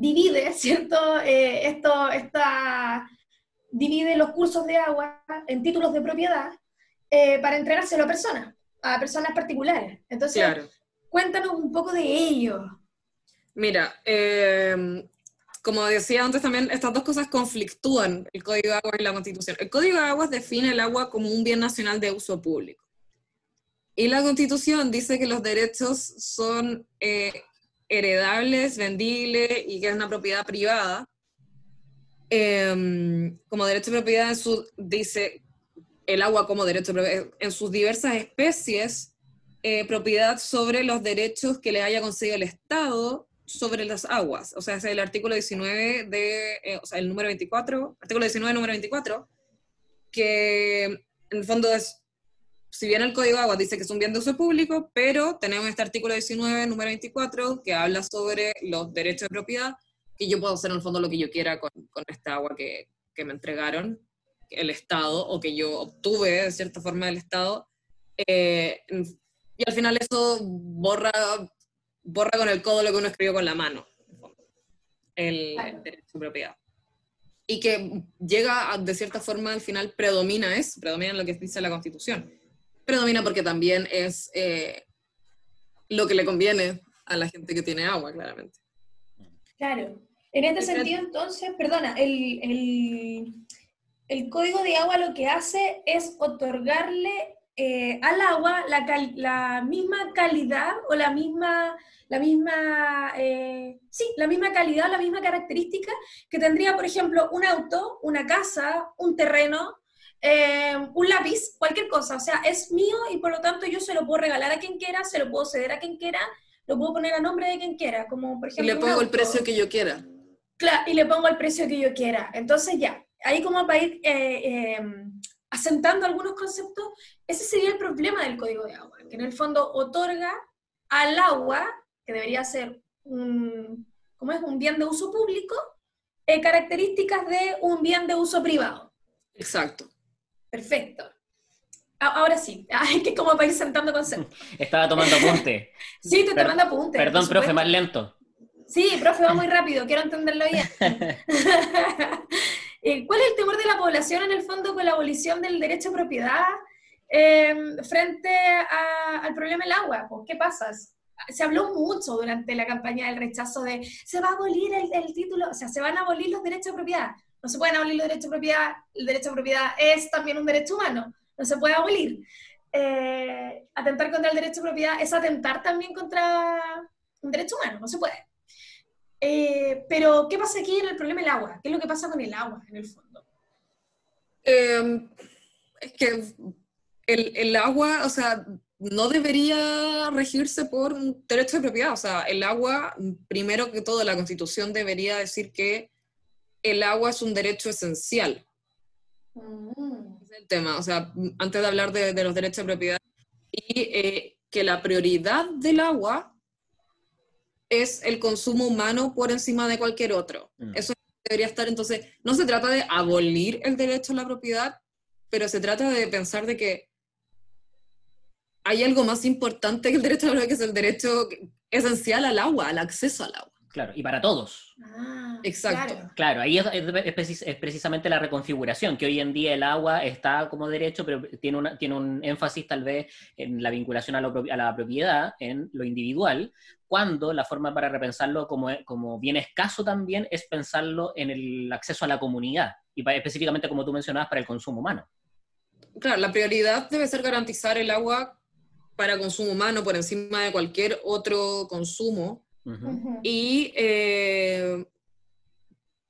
divide, ¿cierto? Eh, esto, esta, divide los cursos de agua en títulos de propiedad eh, para entregárselo a personas, a personas particulares. Entonces, cuéntanos un poco de ello. Mira, em, como decía antes también, estas dos cosas conflictúan, el Código de Agua y la Constitución. El Código de Aguas define el agua como un bien nacional de uso público. Y la Constitución dice que los derechos son eh, heredables, vendibles y que es una propiedad privada. Em, como derecho de propiedad en su, dice el agua como derecho de propiedad, en sus diversas especies, eh, propiedad sobre los derechos que le haya concedido el Estado sobre las aguas. O sea, es el artículo 19 de, eh, o sea, el número 24, artículo 19, número 24, que en el fondo es si bien el Código de Aguas dice que es un bien de uso público, pero tenemos este artículo 19, número 24, que habla sobre los derechos de propiedad, que yo puedo hacer en el fondo lo que yo quiera con, con esta agua que, que, me entregaron el Estado o que yo obtuve de cierta forma del Estado. Eh, y al final eso borra, borra con el codo lo que uno escribió con la mano, el, el derecho de propiedad. Y que llega de cierta forma al final predomina es, predomina lo que dice la Constitución predomina porque también es eh, lo que le conviene a la gente que tiene agua, claramente. Claro. En este sentido, entonces, perdona, el, el, código de agua lo que hace es otorgarle eh, al agua la, la, misma calidad o la misma, la misma, eh, sí, la misma calidad, la misma característica que tendría, por ejemplo, un auto, una casa, un terreno, eh, un lápiz, cualquier cosa, o sea, es mío y por lo tanto yo se lo puedo regalar a quien quiera, se lo puedo ceder a quien quiera, lo puedo poner a nombre de quien quiera, como por ejemplo... Y le pongo el precio que yo quiera. Claro, y le pongo el precio que yo quiera. Entonces ya, ahí como para ir eh, eh, asentando algunos conceptos, ese sería el problema del código de agua, que en el fondo otorga al agua, que debería ser un, ¿cómo es? un bien de uso público, características de un bien de uso privado. Exacto. Perfecto. Ahora sí, hay que como para ir sentando conceptos. Estaba tomando apunte. sí, estoy tomando apunte. Perdón, profe, más lento. Sí, profe, va muy rápido, quiero entenderlo bien. Eh, ¿Cuál es el temor de la población en el fondo con la abolición del derecho a propiedad em, frente al problema del agua? Pues, ¿Qué pasa? Se habló mucho durante la campaña del rechazo de se va a abolir el, el título, o sea, se van a abolir los derechos de propiedad no se pueden abolir los derechos de propiedad, el derecho de propiedad es también un derecho humano, no se puede abolir. Eh, atentar contra el derecho de propiedad es atentar también contra un derecho humano, no se puede. Eh, pero, ¿qué pasa aquí en el problema del agua? ¿Qué es lo que pasa con el agua, en el fondo? Em, es que el, el, agua, o sea, no debería regirse por un derecho de propiedad. O sea, el agua, primero que todo, la Constitución debería decir que el agua es un derecho esencial. Mm. Es el tema, o sea, antes de hablar de, los derechos de propiedad, y eh, que la prioridad del agua es el consumo humano por encima de cualquier otro. Mm. Eso debería estar, entonces, no se trata de abolir el derecho a la propiedad, pero se trata de pensar de que hay algo más importante que el derecho a la propiedad, que es el derecho esencial al agua, al acceso al agua. Claro, y para todos. Ah, Exacto. Claro, ahí es, precisamente la reconfiguración, que hoy en día el agua está como derecho, pero tiene, una, tiene un énfasis tal vez en la vinculación a, la propiedad, en lo individual, cuando la forma para repensarlo como, como bien escaso también es pensarlo en el acceso a la comunidad, y específicamente como tú mencionabas, para el consumo humano. Claro, la prioridad debe ser garantizar el agua para consumo humano por encima de cualquier otro consumo y eh,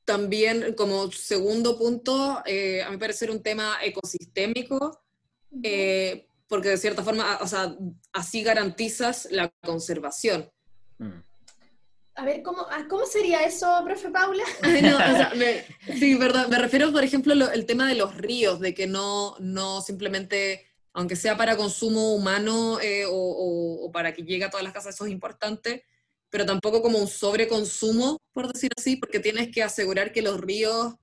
también como segundo punto, eh, a mi parecer un tema ecosistémico, eh, porque de cierta forma, o sea, así garantizas la conservación. Mm. A ver, ¿cómo, ah, ¿cómo sería eso, profe Paula? sí, verdad. Me refiero, por ejemplo, el tema de los ríos, de que no, no simplemente, aunque sea para consumo humano o, o, para que llegue a todas las casas, eso es importante, pero tampoco como un sobreconsumo, por decir así, porque tienes que asegurar que los ríos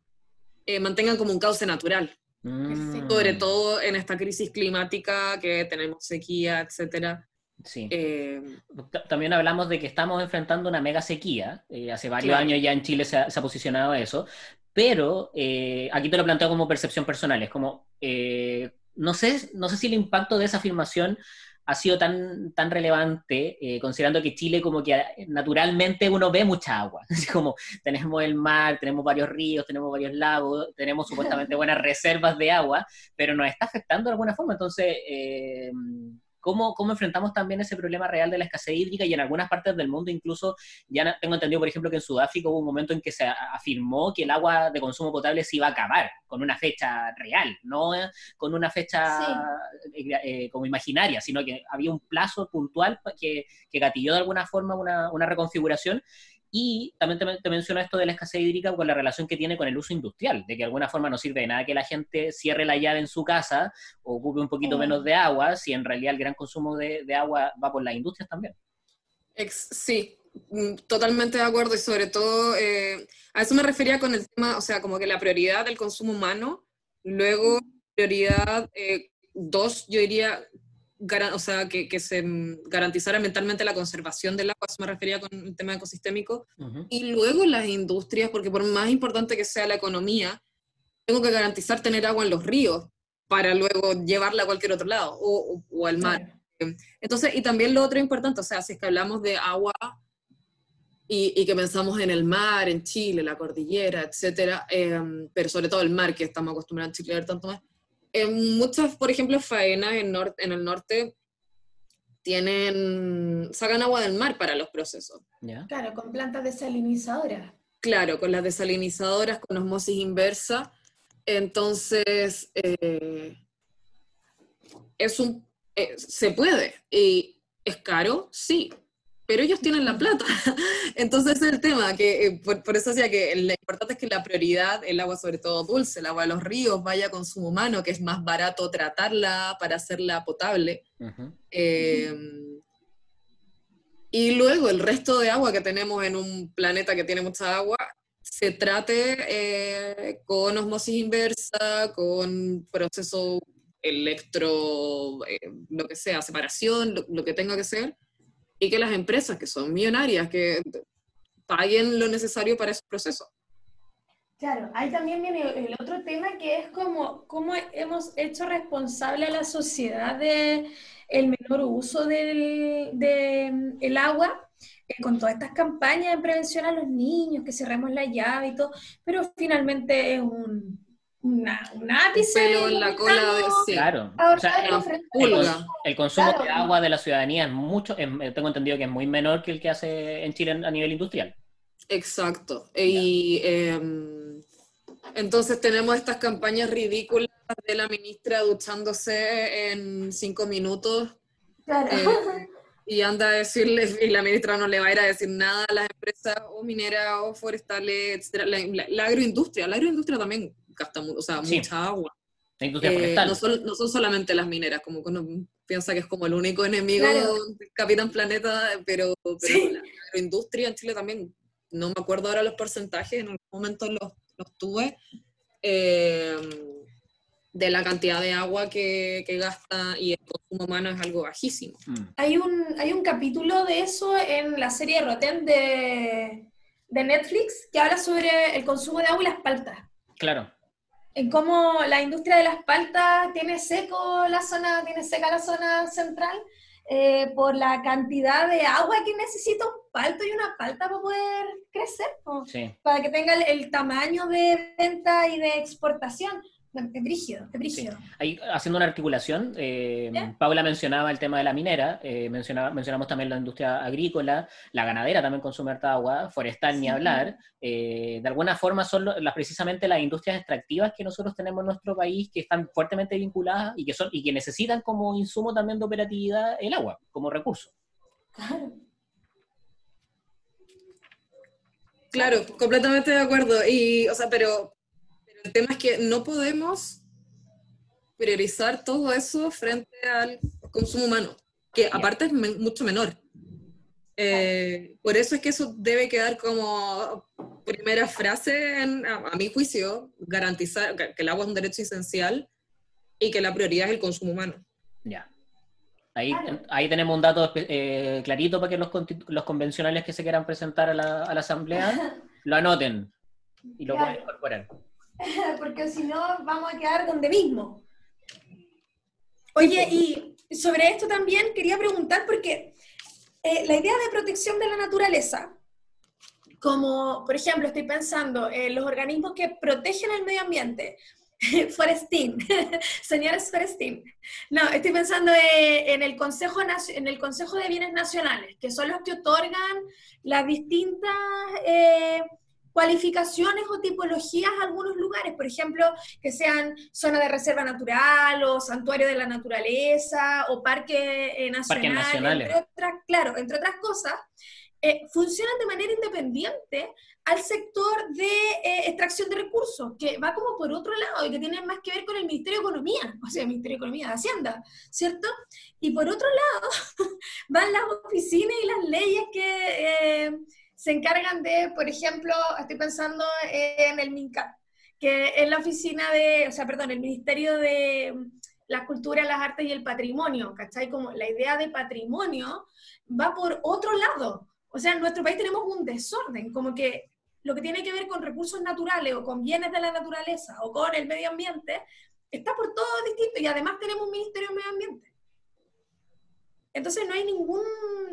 eh, mantengan como un cauce natural. Mm. Sobre todo en esta crisis climática que tenemos sequía, etcétera. Sí. Eh, Ta- También hablamos de que estamos enfrentando una mega sequía. eh, hace varios Claro. años ya en Chile se ha, se ha posicionado eso. Pero eh, aquí te lo planteo como percepción personal. Es como, eh, no sé, no sé si el impacto de esa afirmación ha sido tan, tan relevante, eh, considerando que Chile como que eh, naturalmente uno ve mucha agua. Así como tenemos el mar, tenemos varios ríos, tenemos varios lagos, tenemos supuestamente buenas reservas de agua, pero nos está afectando de alguna forma. Entonces, eh, ¿cómo, ¿cómo enfrentamos también ese problema real de la escasez hídrica? Y en algunas partes del mundo incluso, ya tengo entendido, por ejemplo, que en Sudáfrica hubo un momento en que se afirmó que el agua de consumo potable se iba a acabar con una fecha real, no eh, con una fecha eh, eh, como imaginaria, sino que había un plazo puntual que, que gatilló de alguna forma una, una reconfiguración. Y también te, te menciono esto de la escasez hídrica con la relación que tiene con el uso industrial, de que de alguna forma no sirve de nada que la gente cierre la llave en su casa o ocupe un poquito Mm. menos de agua, si en realidad el gran consumo de, de agua va por las industrias también. Ex- sí, mm, totalmente de acuerdo y sobre todo eh, a eso me refería con el tema, o sea, como que la prioridad del consumo humano, luego prioridad eh, dos, yo diría, o sea, que, que se garantizara mentalmente la conservación del agua, eso me refería con el tema ecosistémico, Ujú. y luego las industrias, porque por más importante que sea la economía, tengo que garantizar tener agua en los ríos para luego llevarla a cualquier otro lado o, o- o al mar. Claro. Entonces, y también lo otro importante, o sea, si es que hablamos de agua y, y que pensamos en el mar, en Chile, la cordillera, etcétera, em, pero sobre todo el mar, que estamos acostumbrados en Chile a ver tanto más, en muchas, por ejemplo, faenas en, nor- en el norte tienen, sacan agua del mar para los procesos. ¿Ya? Claro, con plantas desalinizadoras. Claro, con las desalinizadoras, con osmosis inversa. Entonces, eh, es un, eh, se puede. ¿Y es caro? Sí, pero ellos tienen la plata. Entonces, es el tema, que eh, por, por eso decía que lo importante es que la prioridad, el agua sobre todo dulce, el agua de los ríos, vaya a consumo humano, que es más barato tratarla para hacerla potable. Eh, y luego el resto de agua que tenemos en un planeta que tiene mucha agua se trate eh, con osmosis inversa, con proceso electro, lo que sea, separación, lo, lo que tenga que ser, y que las empresas que son millonarias, que paguen lo necesario para esos procesos. Claro, ahí también viene el otro tema que es como cómo hemos hecho responsable a la sociedad de el menor uso del de, agua eh, con todas estas campañas de prevención a los niños, que cerremos la llave y todo, pero finalmente es un, una, un ápice Pelo en la cola de... sí. Claro. O sea, el consumo Claro. de agua de la ciudadanía es mucho, es- tengo entendido que es muy menor que el que hace en Chile a nivel industrial. Exacto. Y em, entonces tenemos estas campañas ridículas de la ministra duchándose en cinco minutos Claro. eh, y anda a decirle, y la ministra no le va a ir a decir nada a las empresas o mineras o forestales, etcétera. La, la- la agroindustria, la agroindustria también gasta o sea, Sí. mucha agua. Eh, no, son, no son solamente las mineras, como que uno piensa que es como el único enemigo Claro. del Capitán Planeta, pero, pero Sí. la agroindustria en Chile también, no me acuerdo ahora los porcentajes, en algún momento los, los tuve, eh, de la cantidad de agua que, que gasta y el consumo humano es algo bajísimo. Mm. Hay un, hay un capítulo de eso en la serie Rotten de, de Netflix que habla sobre el consumo de agua y las paltas. Claro. En cómo la industria de las paltas tiene seco la zona, tiene seca la zona central eh, por la cantidad de agua que necesita un palto y una palta para poder crecer, Sí. para que tenga el, el tamaño de venta y de exportación. Es brígido, es brígido. Ahí, haciendo una articulación, eh. Paula mencionaba el tema de la minera, eh, mencionaba, mencionamos también la industria agrícola, la ganadera también consume harta agua, forestal ni hablar. eh, de alguna forma son lo- las, precisamente las industrias extractivas que nosotros tenemos en nuestro país que están fuertemente vinculadas y que, son, y que necesitan como insumo también de operatividad el agua, como recurso. Claro. Claro, completamente de acuerdo. Y, o sea, pero el tema es que no podemos priorizar todo eso frente al consumo humano, que aparte es men- mucho menor. Eh, por eso es que eso debe quedar como primera frase, a, mi juicio, garantizar que, el agua es un derecho esencial y que la prioridad es el consumo humano. Ya. Ahí, ahí tenemos un dato eh, clarito para que los, los, convencionales que se quieran presentar a la, a la asamblea lo anoten y lo puedan incorporar. Porque si no, vamos a quedar donde mismo. Oye, y sobre esto también quería preguntar, porque eh, la idea de protección de la naturaleza, como por ejemplo estoy pensando en los organismos que protegen el medio ambiente, Forestín, señores Forestín. No, estoy pensando en el, Consejo, en el Consejo de Bienes Nacionales, que son los que otorgan las distintas eh, cualificaciones o tipologías a algunos lugares, por ejemplo, que sean zona de reserva natural o santuario de la naturaleza o parque eh, nacional, entre otras, claro, entre otras cosas, eh, funcionan de manera independiente al sector de eh, extracción de recursos, que va como por otro lado y que tiene más que ver con el Ministerio de Economía, o sea, el Ministerio de Economía de Hacienda, ¿cierto? Y por otro lado van las oficinas y las leyes que se encargan de, por ejemplo, estoy pensando en el MINCAP, que es la oficina de, o sea, perdón, el Ministerio de la Cultura, las Artes y el Patrimonio, ¿cachai? Como la idea de patrimonio va por otro lado. O sea, en nuestro país tenemos un desorden, como que lo que tiene que ver con recursos naturales o con bienes de la naturaleza o con el medio ambiente, está por todo distinto y además tenemos un Ministerio de Medio Ambiente. Entonces no hay ningún,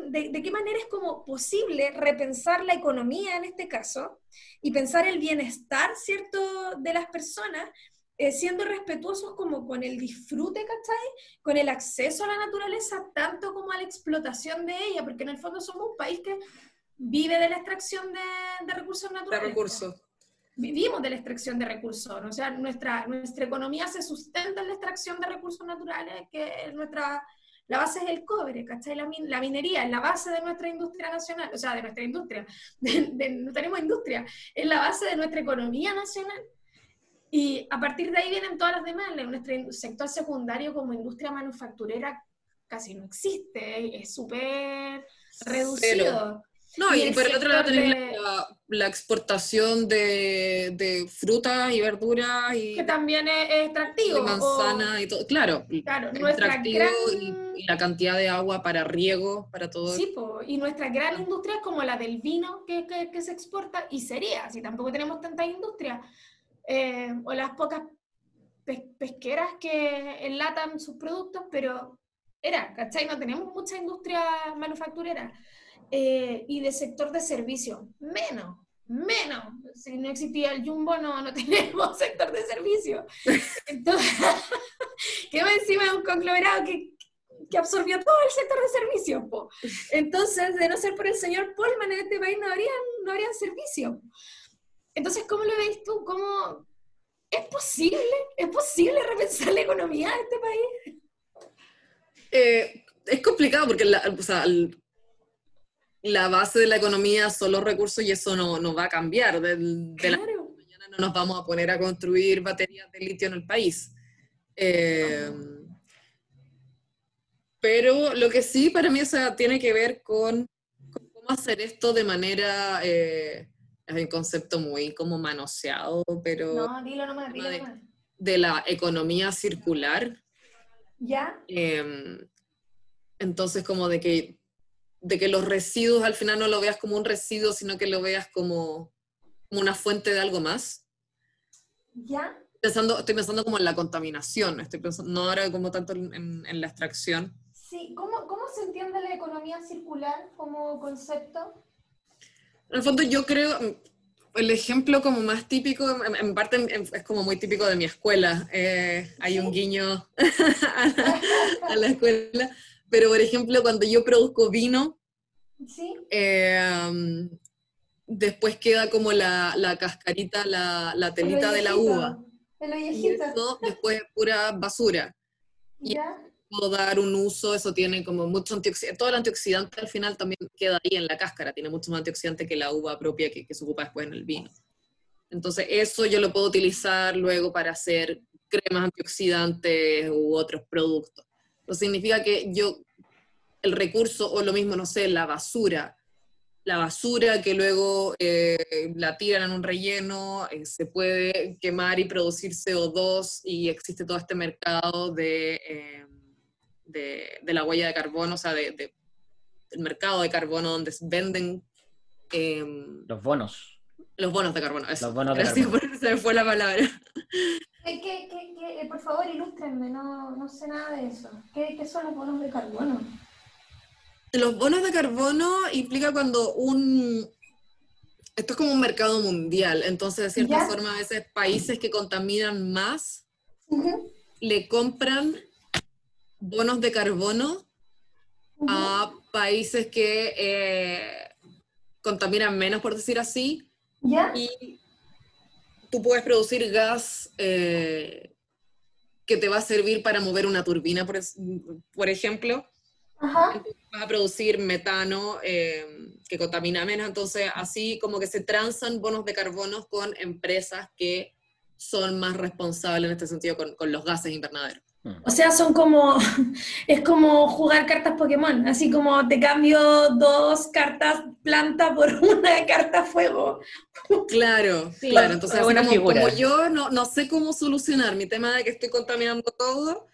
de, qué manera es como posible repensar la economía en este caso y pensar el bienestar, ¿cierto?, de las personas, eh, siendo respetuosos como con el disfrute, ¿cachai? Con el acceso a la naturaleza, tanto como a la explotación de ella, porque en el fondo somos un país que vive de la extracción de, recursos naturales. De recursos. Vivimos de la extracción de recursos, o sea, nuestra, nuestra economía se sustenta en la extracción de recursos naturales, que es nuestra la base es el cobre, ¿cachai? La, la, minería es la base de nuestra industria nacional, o sea, de nuestra industria, no tenemos industria, es la base de nuestra economía nacional. Y a partir de ahí vienen todas las demás. Nuestro sector secundario como industria manufacturera casi no existe, es súper reducido. No, y, por el otro lado la, exportación de, de frutas y verduras y... Que también es, extractivo. De manzana y todo, claro. Claro, extractivo y, la cantidad de agua para riego, para todo. Sí, y nuestra gran industria es como la del vino que, que, se exporta y sería, si tampoco tenemos tanta industria. Eh, o las pocas pesqueras que enlatan sus productos, pero era, ¿cachai? No tenemos mucha industria manufacturera. Eh, y de sector de servicio, menos, menos. Si no existía el Jumbo, no, no tenemos sector de servicio. Entonces, que encima es un conglomerado que, que, absorbió todo el sector de servicios. Entonces, de no ser por el señor Polman en este país, no habrían, no habrían servicios. Entonces, ¿cómo lo veis tú? ¿Cómo, ¿Es posible? ¿Es posible repensar la economía de este país? Eh, es complicado porque o sea, la base de la economía son los recursos y eso no, no va a cambiar. De, la mañana no nos vamos a poner a construir baterías de litio en el país. Eh, pero lo que sí para mí o tiene que ver con, cómo hacer esto de manera, eh, es un concepto muy como manoseado, pero... No, dilo nomás, dilo de, de la economía circular. ¿Ya? Em, entonces, como de que de que los residuos al final no lo veas como un residuo, sino que lo veas como, una fuente de algo más. ¿Ya? Pensando, estoy pensando como en la contaminación, estoy pensando, no ahora como tanto en, la extracción. Sí, ¿Cómo, ¿cómo, se entiende la economía circular como concepto? En el fondo yo creo, el ejemplo como más típico, en, parte es como muy típico de mi escuela, eh, hay un guiño a la escuela, pero por ejemplo, cuando yo produzco vino, eh, después queda como la, la cascarita, la, la telita de la uva. Y eso después es pura basura. Y puedo dar un uso, eso tiene como mucho antioxidante. Todo el antioxidante al final también queda ahí en la cáscara, tiene mucho más antioxidante que la uva propia que, que se ocupa después en el vino. Entonces, eso yo lo puedo utilizar luego para hacer cremas antioxidantes u otros productos significa que yo el recurso, o lo mismo, no sé, la basura. La basura que luego eh, la tiran en un relleno, eh, se puede quemar y producir CO2 y existe todo este mercado de, eh, de, de la huella de carbono, o sea, de, de- el mercado de carbono donde se venden em, Los bonos. los bonos de carbono. eso. Los bonos de Gracias carbono. por- se me fue la palabra. ¿Qué, qué, qué? Eh, por favor, ilústrenme, no, no sé nada de eso. ¿Qué, qué son los bonos de carbono? Los bonos de carbono implica cuando un... Esto es como un mercado mundial, entonces de cierta Ya. forma a veces países que contaminan más le compran bonos de carbono a países que eh, contaminan menos, por decir así, ¿Ya? y tú puedes producir gas eh, que te va a servir para mover una turbina, por, es- por ejemplo. Ajá. vas a producir metano eh, que contamina menos, entonces así como que se transan bonos de carbono con empresas que son más responsables en este sentido con, con los gases invernaderos. Mm. O sea, son como, es como jugar cartas Pokémon, así como te cambio dos cartas planta por una carta fuego. Claro, claro, entonces como, como yo no, no sé cómo solucionar mi tema de que estoy contaminando todo,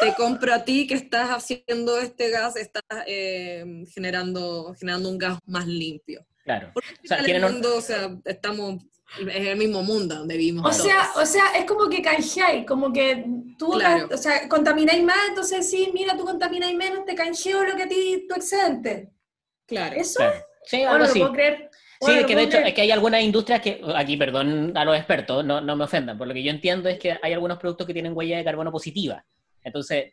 te compro a ti que estás haciendo este gas, estás eh, generando, generando un gas más limpio. Claro. Porque O sea, al tienen un- mundo, o sea, estamos en el mismo mundo donde vivimos. O todos. sea, o sea, es como que canjeáis, como que tú, Claro. o sea, contamináis más, entonces sí, mira, tú contamináis menos, te canjeo lo que a ti, tu excedente. claro. ¿Eso? Claro. Sí, algo no lo así. puedo creer. Sí, es que de hecho es que hay algunas industrias que, aquí perdón a los expertos, no, no me ofendan, por lo que yo entiendo es que hay algunos productos que tienen huella de carbono positiva. Entonces,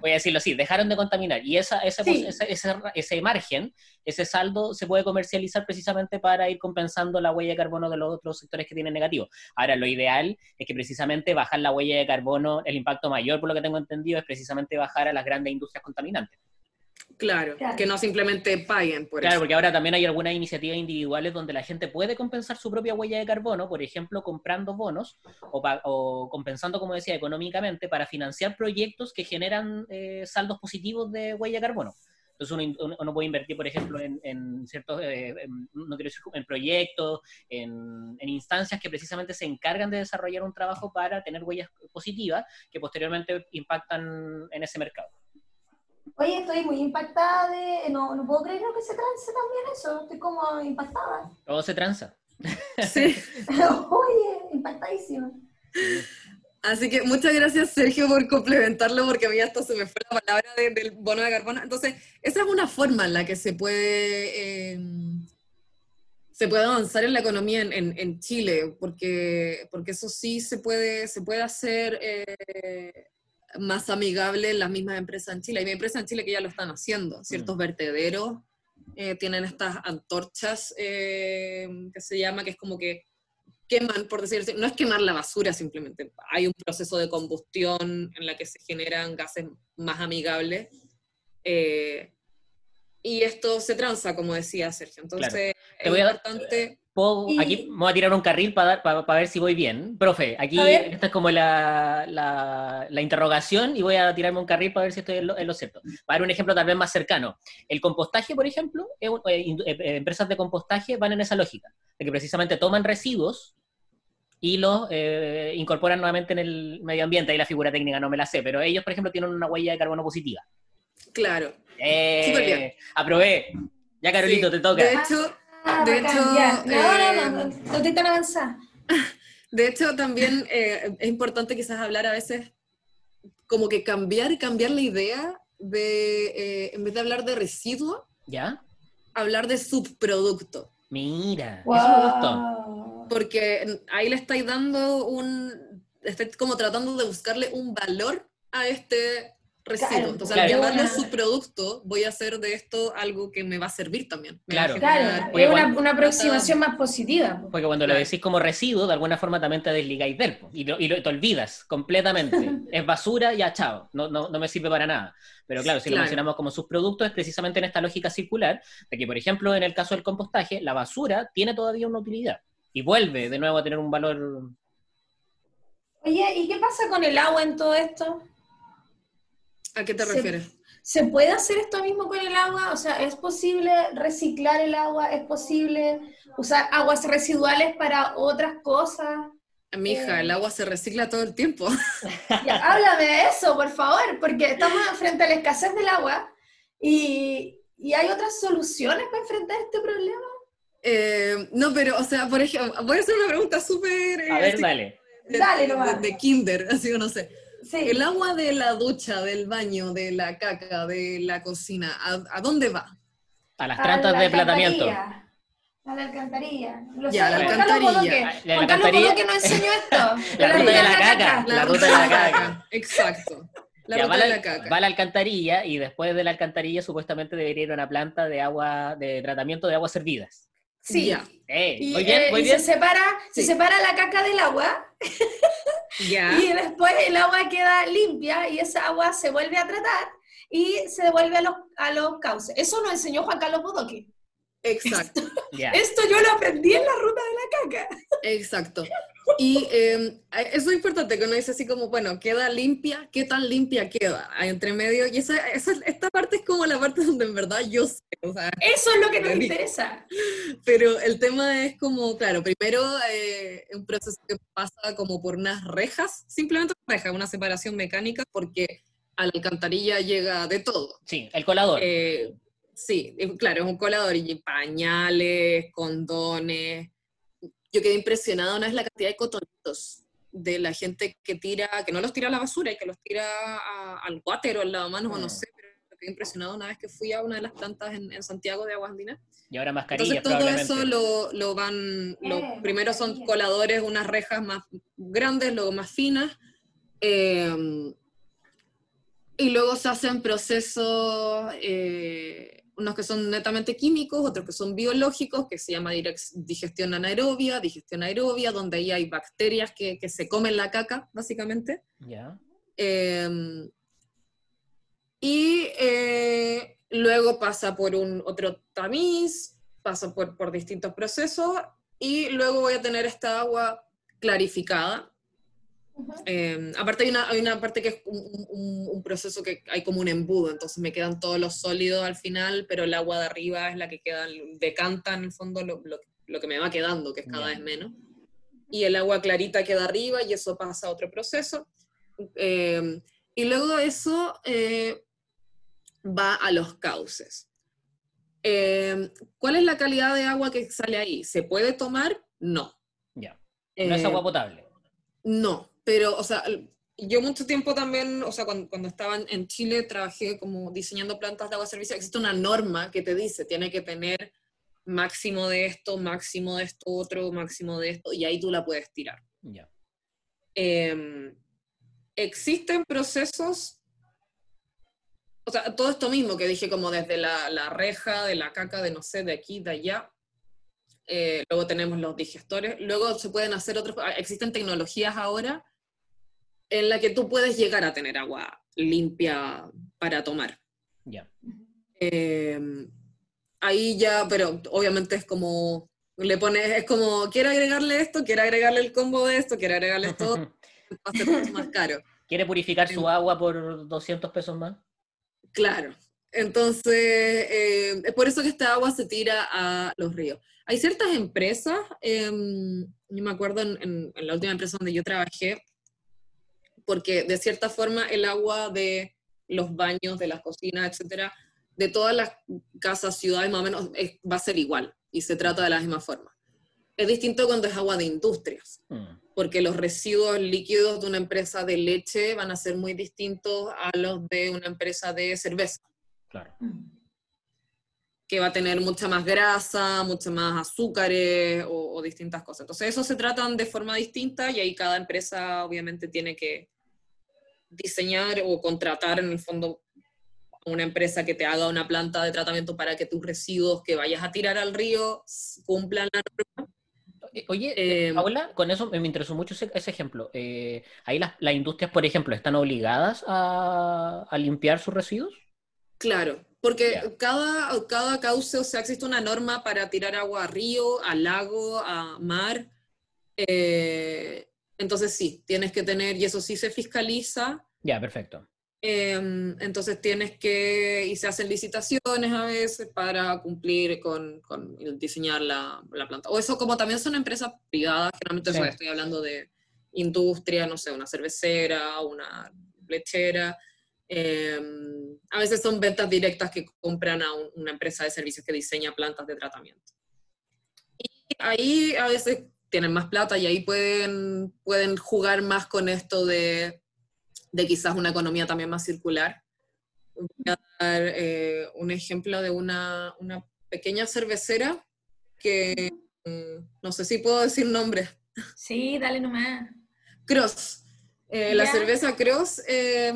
voy a decirlo así, dejaron de contaminar y esa, esa, Sí. ese, ese, ese margen, ese saldo se puede comercializar precisamente para ir compensando la huella de carbono de los otros sectores que tienen negativo. Ahora, lo ideal es que precisamente bajar la huella de carbono, el impacto mayor, por lo que tengo entendido, es precisamente bajar a las grandes industrias contaminantes. Claro, Claro. que no simplemente paguen por Claro, eso. porque ahora también hay algunas iniciativas individuales donde la gente puede compensar su propia huella de carbono, por ejemplo, comprando bonos o, pa- o compensando, como decía, económicamente para financiar proyectos que generan eh, saldos positivos de huella de carbono. Entonces uno, uno- uno puede invertir, por ejemplo, en, en ciertos, eh, en- no quiero decir, en proyectos, en, en instancias que precisamente se encargan de desarrollar un trabajo para tener huellas positivas que posteriormente impactan en ese mercado. Oye, estoy muy impactada de, no, no puedo creer lo que se trance también eso, estoy como impactada. Todo se tranza. Sí. Oye, impactadísima. Así que muchas gracias, Sergio, por complementarlo, porque a mí hasta se me fue la palabra de- del bono de carbono. Entonces, esa es una forma en la que se puede, eh, se puede avanzar en la economía en, en- en Chile, porque, porque eso sí se puede, se puede hacer eh, más amigable las mismas empresas en Chile. Hay empresas en Chile que ya lo están haciendo, ciertos vertederos eh, tienen estas antorchas eh, que se llama, que es como que queman, por decir así, no es quemar la basura simplemente, hay un proceso de combustión en la que se generan gases más amigables. eh, y esto se transa, como decía Sergio. Entonces, es voy a dar- importante. Puedo- Y- aquí me voy a tirar un carril para, para, para ver si voy bien. Profe, aquí esta es como la, la, la interrogación y voy a tirarme un carril para ver si estoy en lo, en lo cierto. Para dar un ejemplo tal vez más cercano. El compostaje, por ejemplo, es un- eh, eh, empresas de compostaje van en esa lógica, de que precisamente toman residuos y los eh, incorporan nuevamente en el medio ambiente. Ahí la figura técnica no me la sé, pero ellos, por ejemplo, tienen una huella de carbono positiva. Claro. Súper bien. Aprobé. Ya, Carolito, Sí. te toca. De hecho, Ah, De bacán, hecho, ya. No, no, no, no, no estoy tan avanzada. De hecho, también eh, es importante quizás hablar a veces, como que cambiar y cambiar la idea de, eh, en vez de hablar de residuo, ¿Ya? hablar de subproducto. Mira, eso me gustó. Porque ahí le estáis dando un, estáis como tratando de buscarle un valor a este residuo. Claro, Entonces, claro. al llamarlo Una- subproducto, voy a hacer de esto algo que me va a servir también. Claro. es una, aproximación más positiva. po. Porque cuando lo Claro. decís como residuo, de alguna forma también te desligáis de él po, y, lo- y lo- te olvidas completamente. es basura, ya chao, no, no, no me sirve para nada. Pero claro, si lo mencionamos como subproducto, es precisamente en esta lógica circular, de que, por ejemplo, en el caso del compostaje, la basura tiene todavía una utilidad y vuelve de nuevo a tener un valor. Oye, ¿y qué pasa con el agua en todo esto? ¿A qué te Se- refieres? ¿Se puede hacer esto mismo con el agua? O sea, ¿es posible reciclar el agua? ¿Es posible usar aguas residuales para otras cosas? Mija, el agua se recicla todo el tiempo. Ya, háblame de eso, por favor, porque estamos frente a la escasez del agua y, y hay otras soluciones para enfrentar este problema. Eh, no, pero, o sea, por ejemplo, voy a hacer una pregunta súper... A ver, dale. de, Dale de- nomás. de kinder, así que no sé. Sí. El agua de la ducha, del baño, de la caca, de la cocina, ¿a, a dónde va? A las A plantas la de tratamiento. alcantarilla. A la alcantarilla. Lo Ya, sé, la Juan Carlos alcantarilla. Bodoque. La Juan Carlos alcantarilla. Bodoque nos enseñó esto. La ruta de la caca. La ruta de la caca. caca. Exacto. La Ya, ruta va, de la, la caca. va a la alcantarilla y después de la alcantarilla supuestamente debería ir a una planta de agua, de tratamiento de aguas servidas. Sí. Ya, Eh, Y, muy bien, eh, muy y bien. se separa, se separa la caca del agua y después el agua queda limpia y esa agua se vuelve a tratar y se devuelve a los, a los cauces. Eso nos enseñó Juan Carlos Bodoque. Exacto. Esto yo lo aprendí en la ruta caca. exacto. Y eh, eso es importante, que uno dice así como, bueno, queda limpia, ¿qué tan limpia queda? Hay entre medio, y esa, esa- esta parte es como la parte donde en verdad yo sé, o sea, Eso es lo que nos interesa. Pero el tema es como, claro, primero eh, un proceso que pasa como por unas rejas, simplemente una reja, una separación mecánica, porque a la alcantarilla llega de todo. Sí, el colador. Eh, sí, claro, es un colador y pañales, condones. Yo quedé impresionada una vez la cantidad de cotonitos de la gente que tira, que no los tira a la basura y que los tira a- al water o al lavamanos o no Mm. sé, pero quedé impresionada una vez que fui a una de las plantas en, en Santiago de Aguas Andinas. y ahora mascarillas Entonces todo eso lo, lo van, lo, Eh, primero son coladores, unas rejas más grandes, luego más finas, eh, y luego se hacen procesos, eh, unos que son netamente químicos, otros que son biológicos, que se llama digestión anaerobia, digestión aerobia, donde ahí hay bacterias que, que se comen la caca, básicamente. Ya. Eh, y eh, luego pasa por un otro tamiz, pasa por, por distintos procesos y luego voy a tener esta agua clarificada. Eh, aparte hay una, hay una parte que es un, un- un proceso que hay como un embudo, entonces me quedan todos los sólidos al final, pero el agua de arriba es la que queda, decanta en el fondo lo, lo- lo que me va quedando, que es cada vez menos. Y el agua clarita queda arriba y eso pasa a otro proceso. Eh, y luego eso eh, va a los cauces. Eh, ¿Cuál es la calidad de agua que sale ahí? ¿Se puede tomar? No. Ya. No es Eh, agua potable. no, pero, o sea, yo mucho tiempo también, o sea, cuando, cuando estaba en- Chile, trabajé como diseñando plantas de agua servicio. Existe una norma que te dice, tiene que tener máximo de esto, máximo de esto otro, máximo de esto, y ahí tú la puedes tirar. Ya. Eh, existen procesos, o sea, todo esto mismo que dije, como desde la, la reja, de la caca, de no sé, de aquí, de allá. Eh, luego tenemos los digestores. Luego se pueden hacer otros. ah, Existen tecnologías ahora en la que tú puedes llegar a tener agua limpia para tomar. Ya. Eh, ahí ya, pero obviamente es como. Le pones, es como, quiero agregarle esto, quiero agregarle el combo de esto, quiero agregarle esto, va a ser mucho más caro. ¿Quiere purificar su Em. agua por 200 pesos más? Claro. Entonces, eh, es por eso que esta agua se tira a los ríos. Hay ciertas empresas, em, yo me acuerdo en, en- en la última empresa donde yo trabajé, porque de cierta forma el agua de los baños, de las cocinas, etcétera, de todas las casas, ciudades, más o menos, es- va a ser igual y se trata de la misma forma. Es distinto cuando es agua de industrias Mm, porque los residuos líquidos de una empresa de leche van a ser muy distintos a los de una empresa de cerveza, claro. que va a tener mucha más grasa, mucho más azúcares o, o distintas cosas. Entonces, eso se tratan de forma distinta y ahí cada empresa obviamente tiene que diseñar o contratar en el fondo a una empresa que te haga una planta de tratamiento para que tus residuos que vayas a tirar al río cumplan la norma. Eh, Oye, Eh, Paula, con eso me interesó mucho ese, ese ejemplo. Eh, ahí las, las industrias, por ejemplo, están obligadas a, a limpiar sus residuos. Claro, porque cada, cada cauce, o sea, existe una norma para tirar agua a río, a lago, a mar. eh, entonces sí, tienes que tener, y eso sí se fiscaliza, Ya, perfecto. Em, entonces tienes que, y se hacen licitaciones a veces para cumplir con, con diseñar la, la, planta. O eso como también son empresas privadas, generalmente sí. estoy hablando de industria, no sé, una cervecera, una lechera. Eh, a veces son ventas directas que compran a un, una empresa de servicios que diseña plantas de tratamiento. Y ahí a veces tienen más plata y ahí pueden, pueden jugar más con esto de de quizás una economía también más circular. Voy a dar eh, un ejemplo de una, una, pequeña cervecera que mm, no sé si puedo decir nombre. Sí, dale nomás. Cross. Eh, la cerveza Cross eh,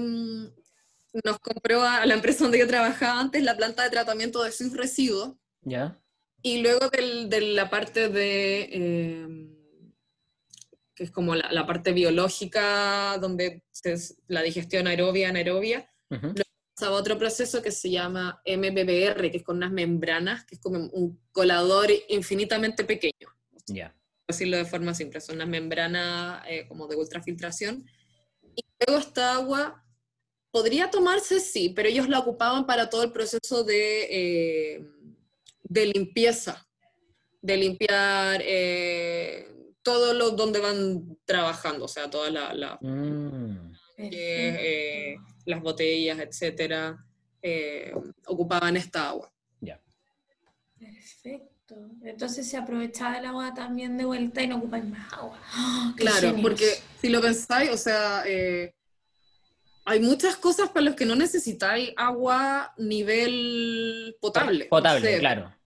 nos compró a la empresa donde yo trabajaba antes la planta de tratamiento de sus residuos. Ya. Y luego del, de la parte de eh, que es como la, la parte biológica, donde es la digestión aerobia, anaerobia. Uh -huh. Luego pasaba otro proceso que se llama MBBR, que es con unas membranas, que es como un colador infinitamente pequeño. Ya. Yeah. Decirlo de forma simple, son unas membranas eh, como de ultrafiltración. Y luego esta agua podría tomarse, sí, pero ellos la ocupaban para todo el proceso de, eh, de limpieza, de limpiar eh, todo lo donde van trabajando, o sea, todas la, la, mm. eh, las botellas, etcétera, eh, ocupaban esta agua. Ya. Perfecto. Entonces se aprovechaba el agua también de vuelta y no ocupáis más agua. ¡Oh, claro, genios! porque si lo pensáis, o sea, eh, hay muchas cosas para las que no necesitáis agua nivel potable. Potable, claro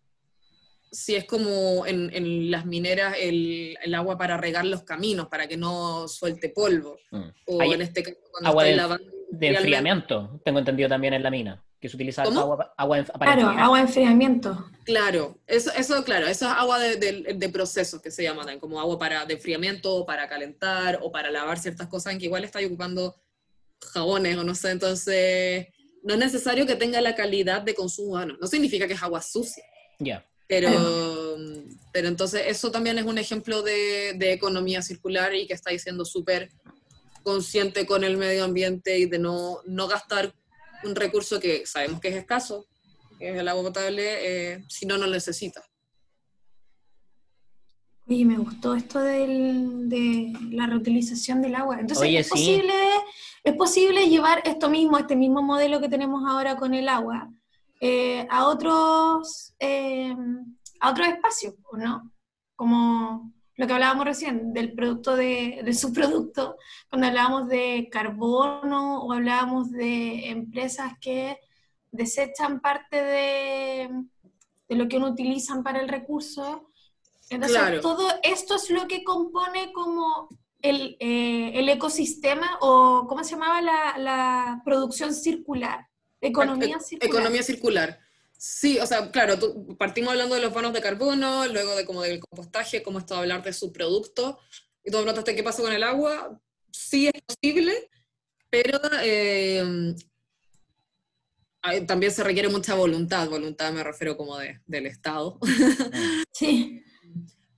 si es como en, en las mineras el, el, agua para regar los caminos, para que no suelte polvo. Mm. O Hay en este caso, cuando agua de, lavando, de enfriamiento, tengo entendido también en la mina, que se utiliza ¿Cómo? agua, agua para Claro, enfriar. agua de enfriamiento. Claro, eso, eso, claro, eso es agua de, de, de proceso que se llama también, como agua para, de enfriamiento, para calentar, o para lavar ciertas cosas en que igual estáis ocupando jabones o no sé, entonces no es necesario que tenga la calidad de consumo humano, no significa que es agua sucia. Ya. Yeah. Pero, pero entonces eso también es un ejemplo de, de economía circular y que está siendo súper consciente con el medio ambiente y de no, no gastar un recurso que sabemos que es escaso, que es el agua potable, eh, si no, no lo necesita. Oye, me gustó esto del, de la reutilización del agua. Entonces, Oye, ¿es, sí. posible, ¿es posible llevar esto mismo, este mismo modelo que tenemos ahora con el agua, eh, a otros eh, a otros espacios, ¿no? Como lo que hablábamos recién, del producto de, del subproducto, cuando hablábamos de carbono o hablábamos de empresas que desechan parte de, de lo que uno utilizan para el recurso. Entonces, Claro. todo esto es lo que compone como el, eh, el ecosistema o, ¿cómo se llamaba la, la producción circular? Economía circular. Economía circular. Sí, o sea, claro, tú- partimos hablando de los bonos de carbono, luego de como del compostaje, cómo esto de hablar de subproducto, y tú notaste qué pasa con el agua. Sí es posible, pero eh, hay- también se requiere mucha voluntad, voluntad me refiero como de, del Estado, Sí.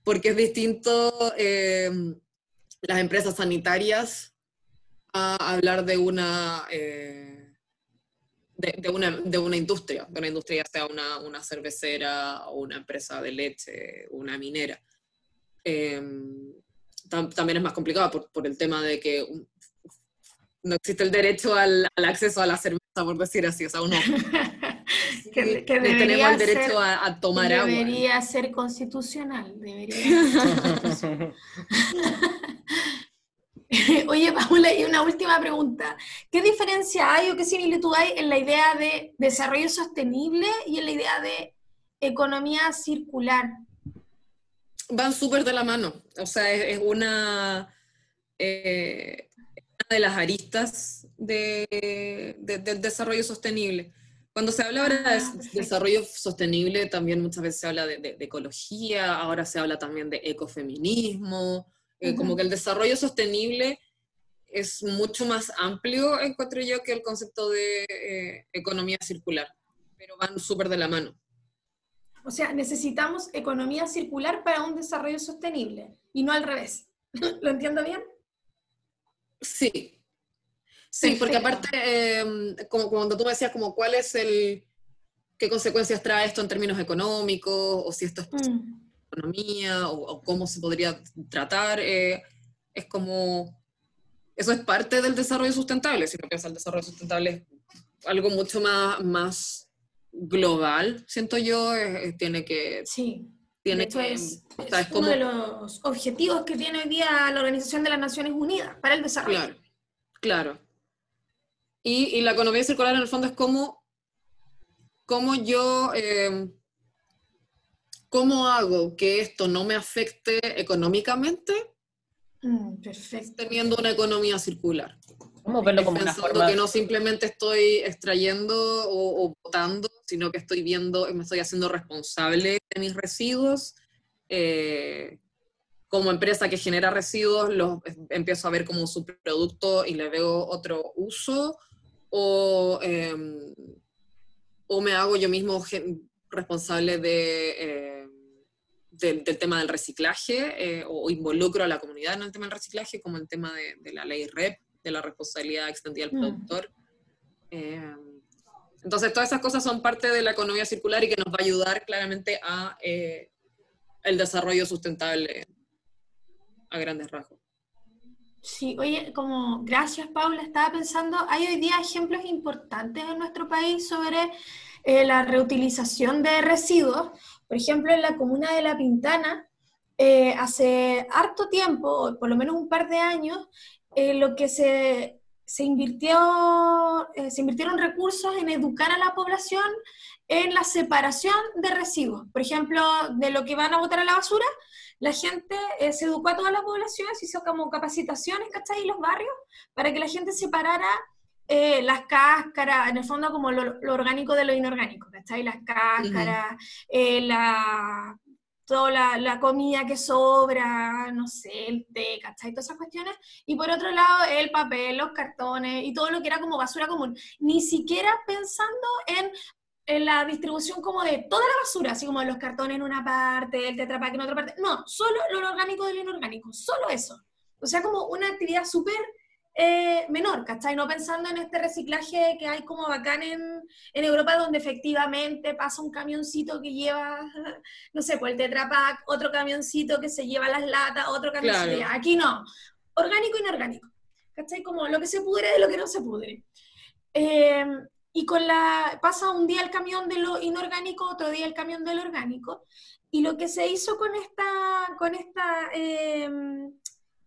porque es distinto eh, las empresas sanitarias a hablar de una... eh, de, de una, de una industria, de una industria ya sea una, una cervecera o una empresa de leche, una minera. Eh, tam- también es más complicado por, por el tema de que un- no existe el derecho al, al acceso a la cerveza, por decir así. O sea, uno que, que no tenemos debería el derecho ser, a, a tomar agua. debería ser constitucional. Debería ser Oye, Paula, y una última pregunta. ¿Qué diferencia hay o qué similitud hay en la idea de desarrollo sostenible y en la idea de economía circular? Van súper de la mano. O sea, es, es una, eh, una de las aristas de- de- del desarrollo sostenible. Cuando se habla ahora Ah, de desarrollo sostenible, también muchas veces se habla de, de- de ecología, ahora se habla también de ecofeminismo, eh, como que el desarrollo sostenible es mucho más amplio, encuentro yo, que el concepto de eh, economía circular, pero van súper de la mano. O sea, necesitamos economía circular para un desarrollo sostenible y no al revés. ¿Lo entiendo bien? Sí. Sí, porque aparte, em, como cuando tú me decías, como cuál es el, qué consecuencias trae esto en términos económicos, o si esto es mm. Economía, o, cómo se podría tratar, eh, es como, eso es parte del desarrollo sustentable, si no piensas el desarrollo sustentable es algo mucho más, más global, siento yo, tiene que... Sí. Tiene que, es, uno de los objetivos que tiene hoy día la Organización de las Naciones Unidas para el desarrollo. Claro, claro. Y, la economía circular en el fondo es como, cómo yo, eh, cómo hago que esto no me afecte económicamente mm, perfecto. teniendo una economía circular. ¿Cómo verlo como una forma? que no simplemente estoy extrayendo o, botando, sino que estoy viendo, me estoy haciendo responsable de mis residuos. Eh, como empresa que genera residuos, los empiezo a ver como un subproducto y le veo otro uso o, em, o me hago yo mismo responsable de, em, del, tema del reciclaje eh, o, involucro a la comunidad en el tema del reciclaje, como el tema de, la ley REP, de la responsabilidad extendida al mm. productor. Em, entonces, todas esas cosas son parte de la economía circular y que nos va a ayudar claramente a eh, el desarrollo sustentable a grandes rasgos. Sí, oye, como gracias Paula, estaba pensando, hay hoy día ejemplos importantes en nuestro país sobre eh, la reutilización de residuos. Por ejemplo, en la comuna de La Pintana, eh, hace harto tiempo, por lo menos un par de años, eh, lo que se, se invirtió, se invirtieron recursos en educar a la población en la separación de residuos. Por ejemplo, de lo que van a botar a la basura, la gente eh, se educó a toda la población, se hizo como capacitaciones, ¿cachai? En los barrios, para que la gente separara eh, las cáscaras, en el fondo como lo, orgánico de lo inorgánico, ¿cachai? Las cáscaras, eh, la, toda la, la, comida que sobra, no sé, el té, ¿cachai? Todas esas cuestiones. Y por otro lado, el papel, los cartones y todo lo que era como basura común. Ni siquiera pensando en en la distribución como de toda la basura, así como los cartones en una parte, el tetrapack en otra parte. No, solo lo orgánico del inorgánico, solo eso. O sea, como una actividad súper eh, menor, ¿cachai? No pensando en este reciclaje que hay como bacán en, en, Europa, donde efectivamente pasa un camioncito que lleva, no sé, pues el tetrapack, otro camioncito que se lleva las latas, otro camioncito. Aquí no, orgánico e inorgánico, ¿cachai? Como lo que se pudre de lo que no se pudre. Eh, y con la, pasa un día el camión de lo inorgánico, otro día el camión de lo orgánico, y lo que se hizo con esta, con esta, em,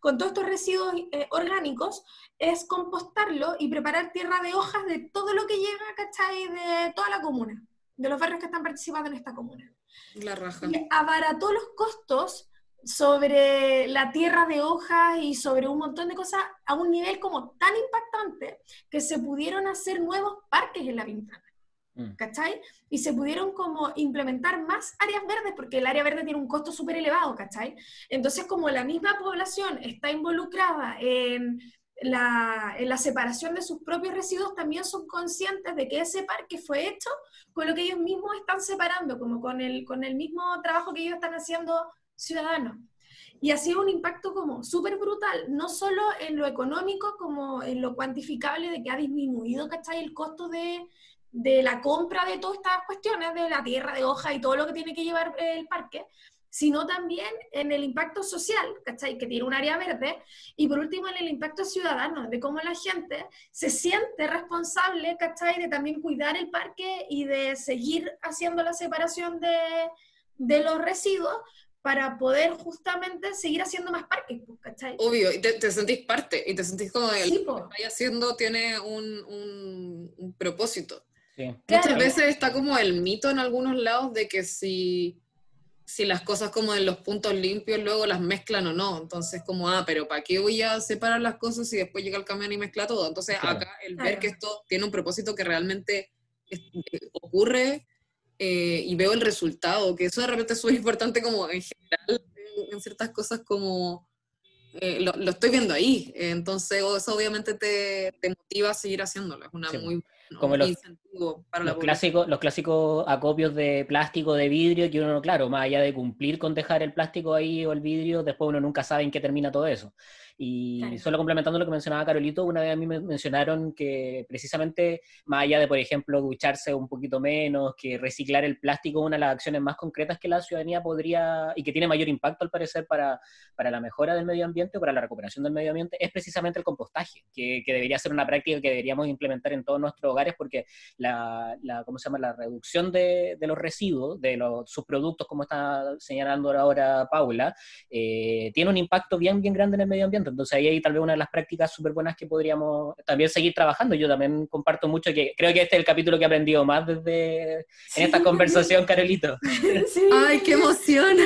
con todos estos residuos eh, orgánicos es compostarlo y preparar tierra de hojas de todo lo que llega, ¿cachai? De toda la comuna, de los barrios que están participando en esta comuna. La raja. Y abarató los costos sobre la tierra de hojas y sobre un montón de cosas a un nivel como tan impactante que se pudieron hacer nuevos parques en la ventana. Mm. ¿Cachai? Y se pudieron como implementar más áreas verdes, porque el área verde tiene un costo súper elevado, ¿cachai? Entonces, como la misma población está involucrada en la, en la, separación de sus propios residuos, también son conscientes de que ese parque fue hecho con lo que ellos mismos están separando, como con el, con el mismo trabajo que ellos están haciendo ciudadanos. Y ha sido un impacto como súper brutal, no solo en lo económico, como en lo cuantificable de que ha disminuido, ¿cachai? El costo de, de la compra de todas estas cuestiones, de la tierra, de hoja y todo lo que tiene que llevar el parque, sino también en el impacto social, ¿cachai? Que tiene un área verde, y por último en el impacto ciudadano, de cómo la gente se siente responsable, ¿cachai? De también cuidar el parque y de seguir haciendo la separación de, de los residuos, para poder justamente seguir haciendo más parques, pues, ¿cachai? Obvio, y te, sentís parte, y te sentís como el, lo que estáis haciendo tiene un, un, propósito. Muchas veces está como el mito en algunos lados de que si, si las cosas como en los puntos limpios luego las mezclan o no. Entonces, como, ah, pero ¿para qué voy a separar las cosas si después llega el camión y mezcla todo? Entonces, acá el ver que esto tiene un propósito que realmente ocurre eh, y veo el resultado, que eso de repente es muy importante como en general, en, ciertas cosas como eh, lo, estoy viendo ahí, entonces eso obviamente te, te, motiva a seguir haciéndolo, es una muy como los, para los clásicos los clásicos acopios de plástico de vidrio que uno claro más allá de cumplir con dejar el plástico ahí o el vidrio después uno nunca sabe en qué termina todo eso Y solo complementando lo que mencionaba Carolito, una vez a mí me mencionaron que precisamente, más allá de, por ejemplo, ducharse un poquito menos, que reciclar el plástico es una de las acciones más concretas que la ciudadanía podría, y que tiene mayor impacto al parecer para, para la mejora del medio ambiente o para la recuperación del medio ambiente, es precisamente el compostaje, que, que debería ser una práctica que deberíamos implementar en todos nuestros hogares porque la, la ¿cómo se llama? La reducción de, de los residuos, de los subproductos, como está señalando ahora Paula, eh, tiene un impacto bien, bien grande en el medio ambiente. Entonces ahí hay tal vez una de las prácticas súper buenas que podríamos también seguir trabajando. Yo también comparto mucho que creo que este es el capítulo que he aprendido más desde en esta conversación, Carolito. Ay, qué emoción.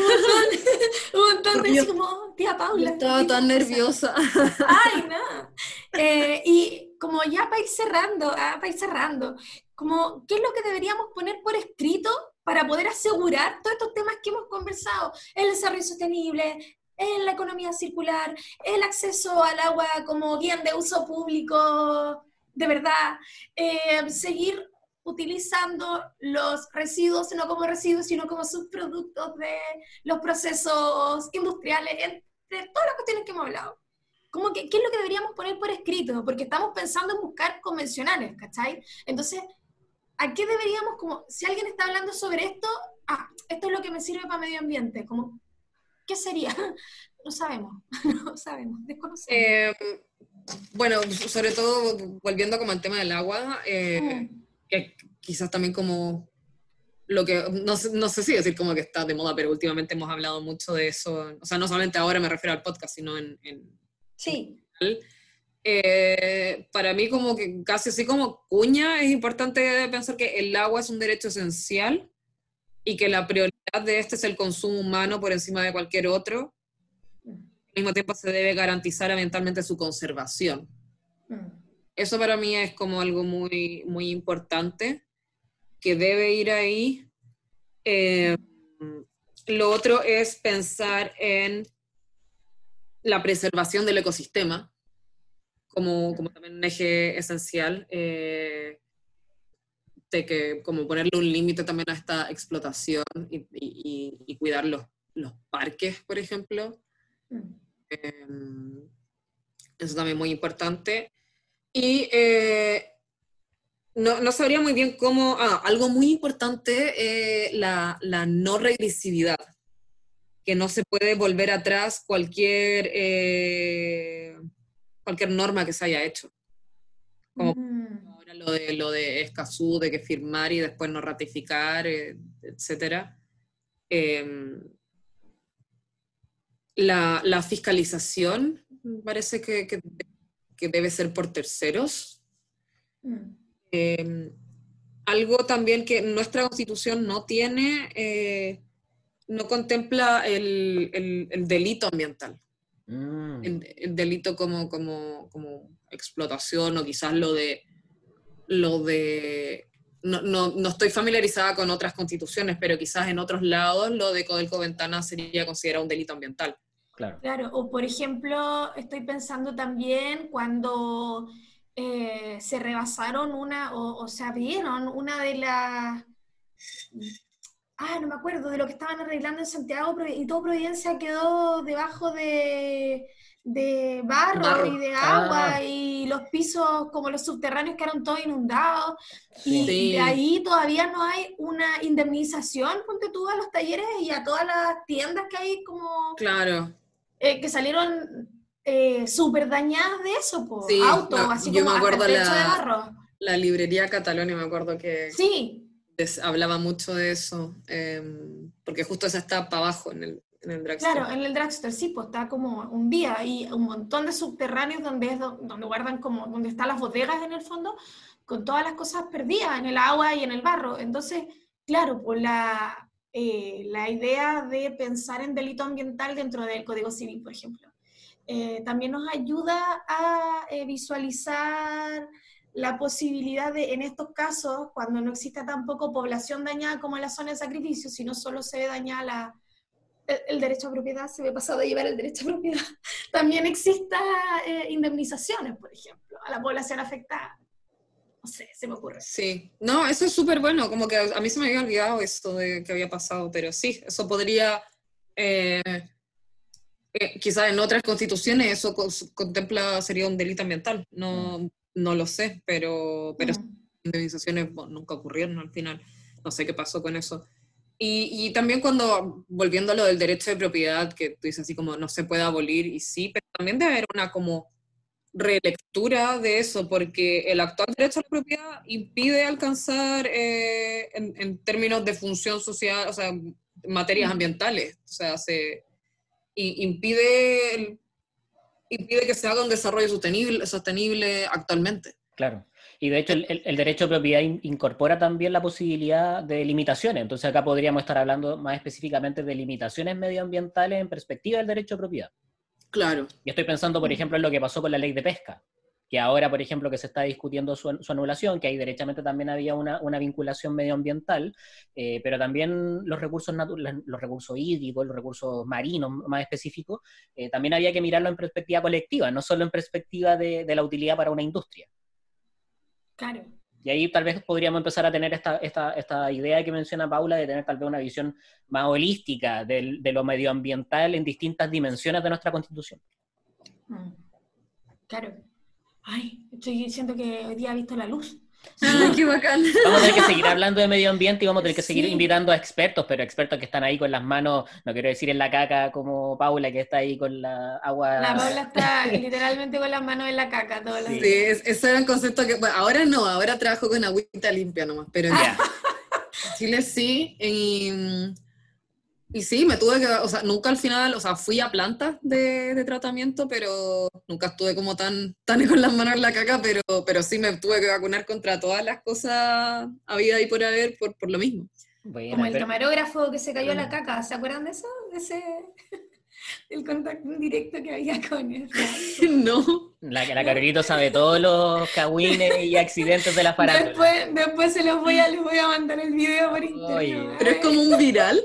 Un montón de como, tía Paula. estaba tan nerviosa. Ay, no. Eh, y como ya para ir cerrando, ah, para ir cerrando, como, ¿qué es lo que deberíamos poner por escrito para poder asegurar todos estos temas que hemos conversado? El desarrollo sostenible, en la economía circular, el acceso al agua como bien de uso público, de verdad, eh, seguir utilizando los residuos no como residuos, sino como subproductos de los procesos industriales, entre todas las cuestiones que hemos hablado. Como que, ¿Qué es lo que deberíamos poner por escrito? Porque estamos pensando en buscar convencionales, ¿cachai? Entonces, ¿a qué deberíamos, como, si alguien está hablando sobre esto, ah, esto es lo que me sirve para medio ambiente, como, ¿qué sería? No sabemos, no sabemos, desconocemos. Eh, bueno, sobre todo volviendo como al tema del agua, eh, mm. que quizás también como lo que, no, no, sé si decir como que está de moda, pero últimamente hemos hablado mucho de eso, o sea, no solamente ahora me refiero al podcast, sino en... en sí. Eh, para mí como que casi así como cuña es importante pensar que el agua es un derecho esencial y que la prioridad de este es el consumo humano por encima de cualquier otro. Al mismo tiempo se debe garantizar ambientalmente su conservación. Mm. Eso para mí es como algo muy, muy importante que debe ir ahí. Eh, lo otro es pensar en la preservación del ecosistema como, como también un eje esencial. Eh, de que como ponerle un límite también a esta explotación y, y, cuidar los, los, parques, por ejemplo. Mm. Em, eso también muy importante. Y eh, no, no, sabría muy bien cómo, ah, algo muy importante, eh, la, la, no regresividad, que no se puede volver atrás cualquier, eh, cualquier norma que se haya hecho. Como, mm lo de, lo de Escazú, de que firmar y después no ratificar, eh, etcétera. Em, la, fiscalización parece que, que, debe ser por terceros. Mm. Em, algo también que nuestra constitución no tiene, eh, no contempla el, el, delito ambiental. Mm. El, el, delito como, como, como explotación o quizás lo de lo de, no, no, no, estoy familiarizada con otras constituciones, pero quizás en otros lados lo de Codelco Ventana sería considerado un delito ambiental. Claro. claro, o por ejemplo, estoy pensando también cuando eh, se rebasaron una, o, o se abrieron una de las ah, no me acuerdo, de lo que estaban arreglando en Santiago y todo Providencia quedó debajo de, de barro, y de agua ah. y los pisos como los subterráneos quedaron todos inundados y de ahí todavía no hay una indemnización, ponte tú a los talleres y a todas las tiendas que hay como... Claro. Eh, que salieron eh, súper dañadas de eso, por auto, así yo como me acuerdo la, de barro. La librería Catalonia, me acuerdo que... Sí. hablaba mucho de eso, em, porque justo esa está para abajo en el, Claro, en el dragster sí, pues está como un día y un montón de subterráneos donde, es donde guardan como, donde están las bodegas en el fondo, con todas las cosas perdidas en el agua y en el barro. Entonces, claro, pues la, eh, la idea de pensar en delito ambiental dentro del Código Civil, por ejemplo, eh, también nos ayuda a eh, visualizar la posibilidad de, en estos casos, cuando no exista tampoco población dañada como en la zona de sacrificio, sino solo se ve dañada la el, derecho a propiedad, se me ha pasado a llevar el derecho a propiedad, también exista eh, indemnizaciones, por ejemplo, a la población afectada. No sé, se me ocurre. Sí, no, eso es súper bueno, como que a mí se me había olvidado esto de que había pasado, pero sí, eso podría eh, eh, quizás en otras constituciones eso contempla, sería un delito ambiental, no, mm. no lo sé, pero, pero mm. indemnizaciones nunca ocurrieron al final, no sé qué pasó con eso. Y, y, también cuando, volviendo a lo del derecho de propiedad, que tú dices así como no se puede abolir, y sí, pero también debe haber una como relectura de eso, porque el actual derecho a la propiedad impide alcanzar eh, en, términos de función social, o sea, materias ambientales, o sea, se impide, impide que se haga un desarrollo sostenible, sostenible actualmente. Claro. Y de hecho el, el, derecho de propiedad incorpora también la posibilidad de limitaciones. Entonces acá podríamos estar hablando más específicamente de limitaciones medioambientales en perspectiva del derecho de propiedad. Claro. Y estoy pensando, por ejemplo, en lo que pasó con la ley de pesca, que ahora, por ejemplo, que se está discutiendo su, anulación, que ahí derechamente también había una, vinculación medioambiental, eh, pero también los recursos los recursos hídricos, los recursos marinos más específicos, eh, también había que mirarlo en perspectiva colectiva, no solo en perspectiva de, de la utilidad para una industria. Claro. Y ahí tal vez podríamos empezar a tener esta, esta, esta idea que menciona Paula de tener tal vez una visión más holística de, de lo medioambiental en distintas dimensiones de nuestra constitución. Mm. Claro. Ay, estoy diciendo que hoy día he visto la luz. Qué bacán. Vamos a tener que seguir hablando de medio ambiente y vamos a tener que seguir invitando a expertos, pero expertos que están ahí con las manos, no quiero decir en la caca como Paula, que está ahí con la agua. La Paula está literalmente con las manos en la caca todos los días. Sí, ese era el concepto que. Bueno, ahora no, ahora trabajo con agüita limpia nomás, pero ya. Chile sí. Y, y sí, me tuve que, o sea, nunca al final, o sea, fui a plantas de, de, tratamiento, pero nunca estuve como tan, tan con las manos en la caca, pero, pero sí me tuve que vacunar contra todas las cosas había ahí por haber por, por lo mismo. como el camarógrafo que se cayó en la caca, ¿se acuerdan de eso? De ese, el contacto directo que había con él. no. La, la Carolito sabe todos los cagüines y accidentes de la farándula. Después, después se los voy a, les voy a mandar el video por internet. Pero es como un viral.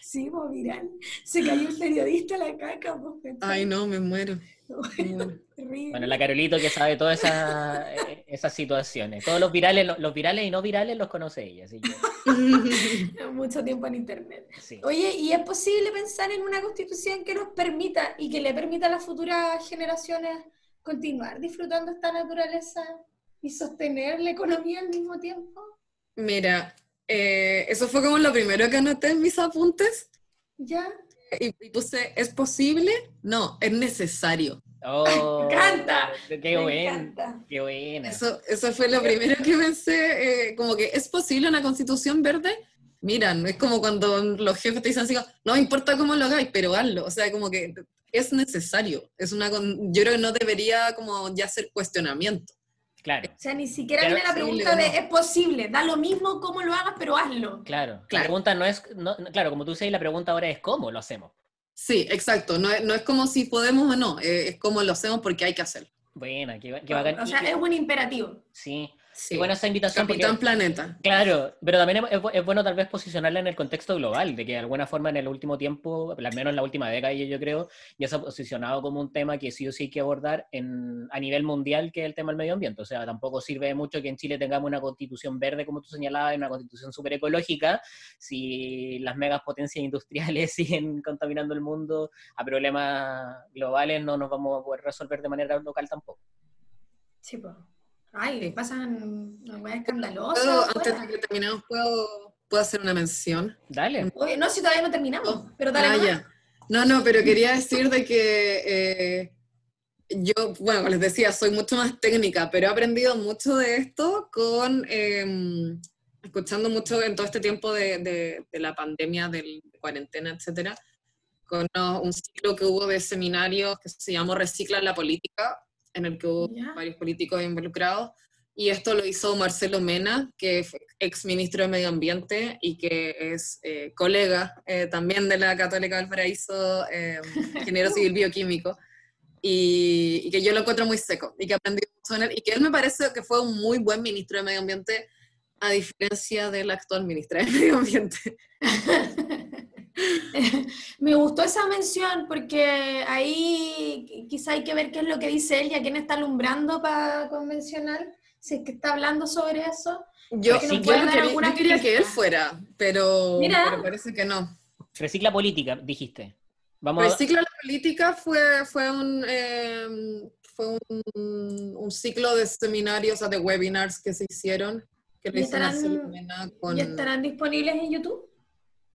Sí, pues viral. Se cayó un periodista a la caca. Pues, Ay, no, me muero. Bueno, la Carolito que sabe todas esas, esas situaciones. Todos los virales, los, virales y no virales los conoce ella. Así Mucho tiempo en internet. Oye, ¿y es posible pensar en una constitución que nos permita y que le permita a las futuras generaciones continuar disfrutando esta naturaleza y sostener la economía al mismo tiempo? Mira, eh, eso fue como lo primero que anoté en mis apuntes. ¿Ya? Y, puse, ¿es posible? No, es necesario. Oh, me encanta. Qué bueno. Qué buena. Eso, eso fue lo primero que pensé, eh, como que ¿es posible una constitución verde? Mira, no es como cuando los jefes te dicen así, no importa cómo lo hagáis, pero hazlo. O sea, como que es necesario. Es una, yo creo que no debería como ya ser cuestionamiento. Claro. O sea, ni siquiera viene la pregunta de es posible, da lo mismo cómo lo hagas, pero hazlo. Claro, la pregunta no es, claro, como tú dices, la pregunta ahora es cómo lo hacemos. Sí, exacto, no es, no es como si podemos o no, es, es cómo lo hacemos porque hay que hacerlo. Buena, qué, qué bacán. O sea, es un imperativo. Sí, Sí. Y bueno, esa invitación. Capitán Planeta. Claro, pero también es, bueno tal vez posicionarla en el contexto global, de que de alguna forma en el último tiempo, al menos en la última década, yo creo, ya se ha posicionado como un tema que sí o sí hay que abordar en, a nivel mundial, que es el tema del medio ambiente. O sea, tampoco sirve mucho que en Chile tengamos una constitución verde, como tú señalabas, una constitución súper ecológica, si las megas potencias industriales siguen contaminando el mundo a problemas globales, no nos vamos a poder resolver de manera local tampoco. Sí, pues. Ay, pasan más escandalosas. Antes de que terminemos, ¿puedo, ¿puedo hacer una mención? Dale. Oye, no, si todavía no terminamos, oh, pero dale. Ah, no, no, pero quería decir de que eh, yo, bueno, como les decía, soy mucho más técnica, pero he aprendido mucho de esto con, em, escuchando mucho en todo este tiempo de, de, la pandemia, de cuarentena, etcétera, con un ciclo que hubo de seminarios que se llamó Recicla la Política, en el que hubo varios políticos involucrados. Y esto lo hizo Marcelo Mena, que es ex ministro de Medio Ambiente y que es eh, colega eh, también de la Católica del Paraíso, eh, ingeniero civil bioquímico, y, que yo lo encuentro muy seco y que aprendí mucho en él, y que él me parece que fue un muy buen ministro de Medio Ambiente, a diferencia del actual ministro de Medio Ambiente. Me gustó esa mención porque ahí quizá hay que ver qué es lo que dice él y a quién está alumbrando para convencional, si es que está hablando sobre eso. Yo, quería, que él fuera, pero, pero parece que no. Recicla política, dijiste. Vamos El a- ciclo de la política fue, fue, un, eh, fue un, un ciclo de seminarios, o sea, de webinars que se hicieron, que lo ¿Y hizo estarán-. ¿Y estarán disponibles en YouTube?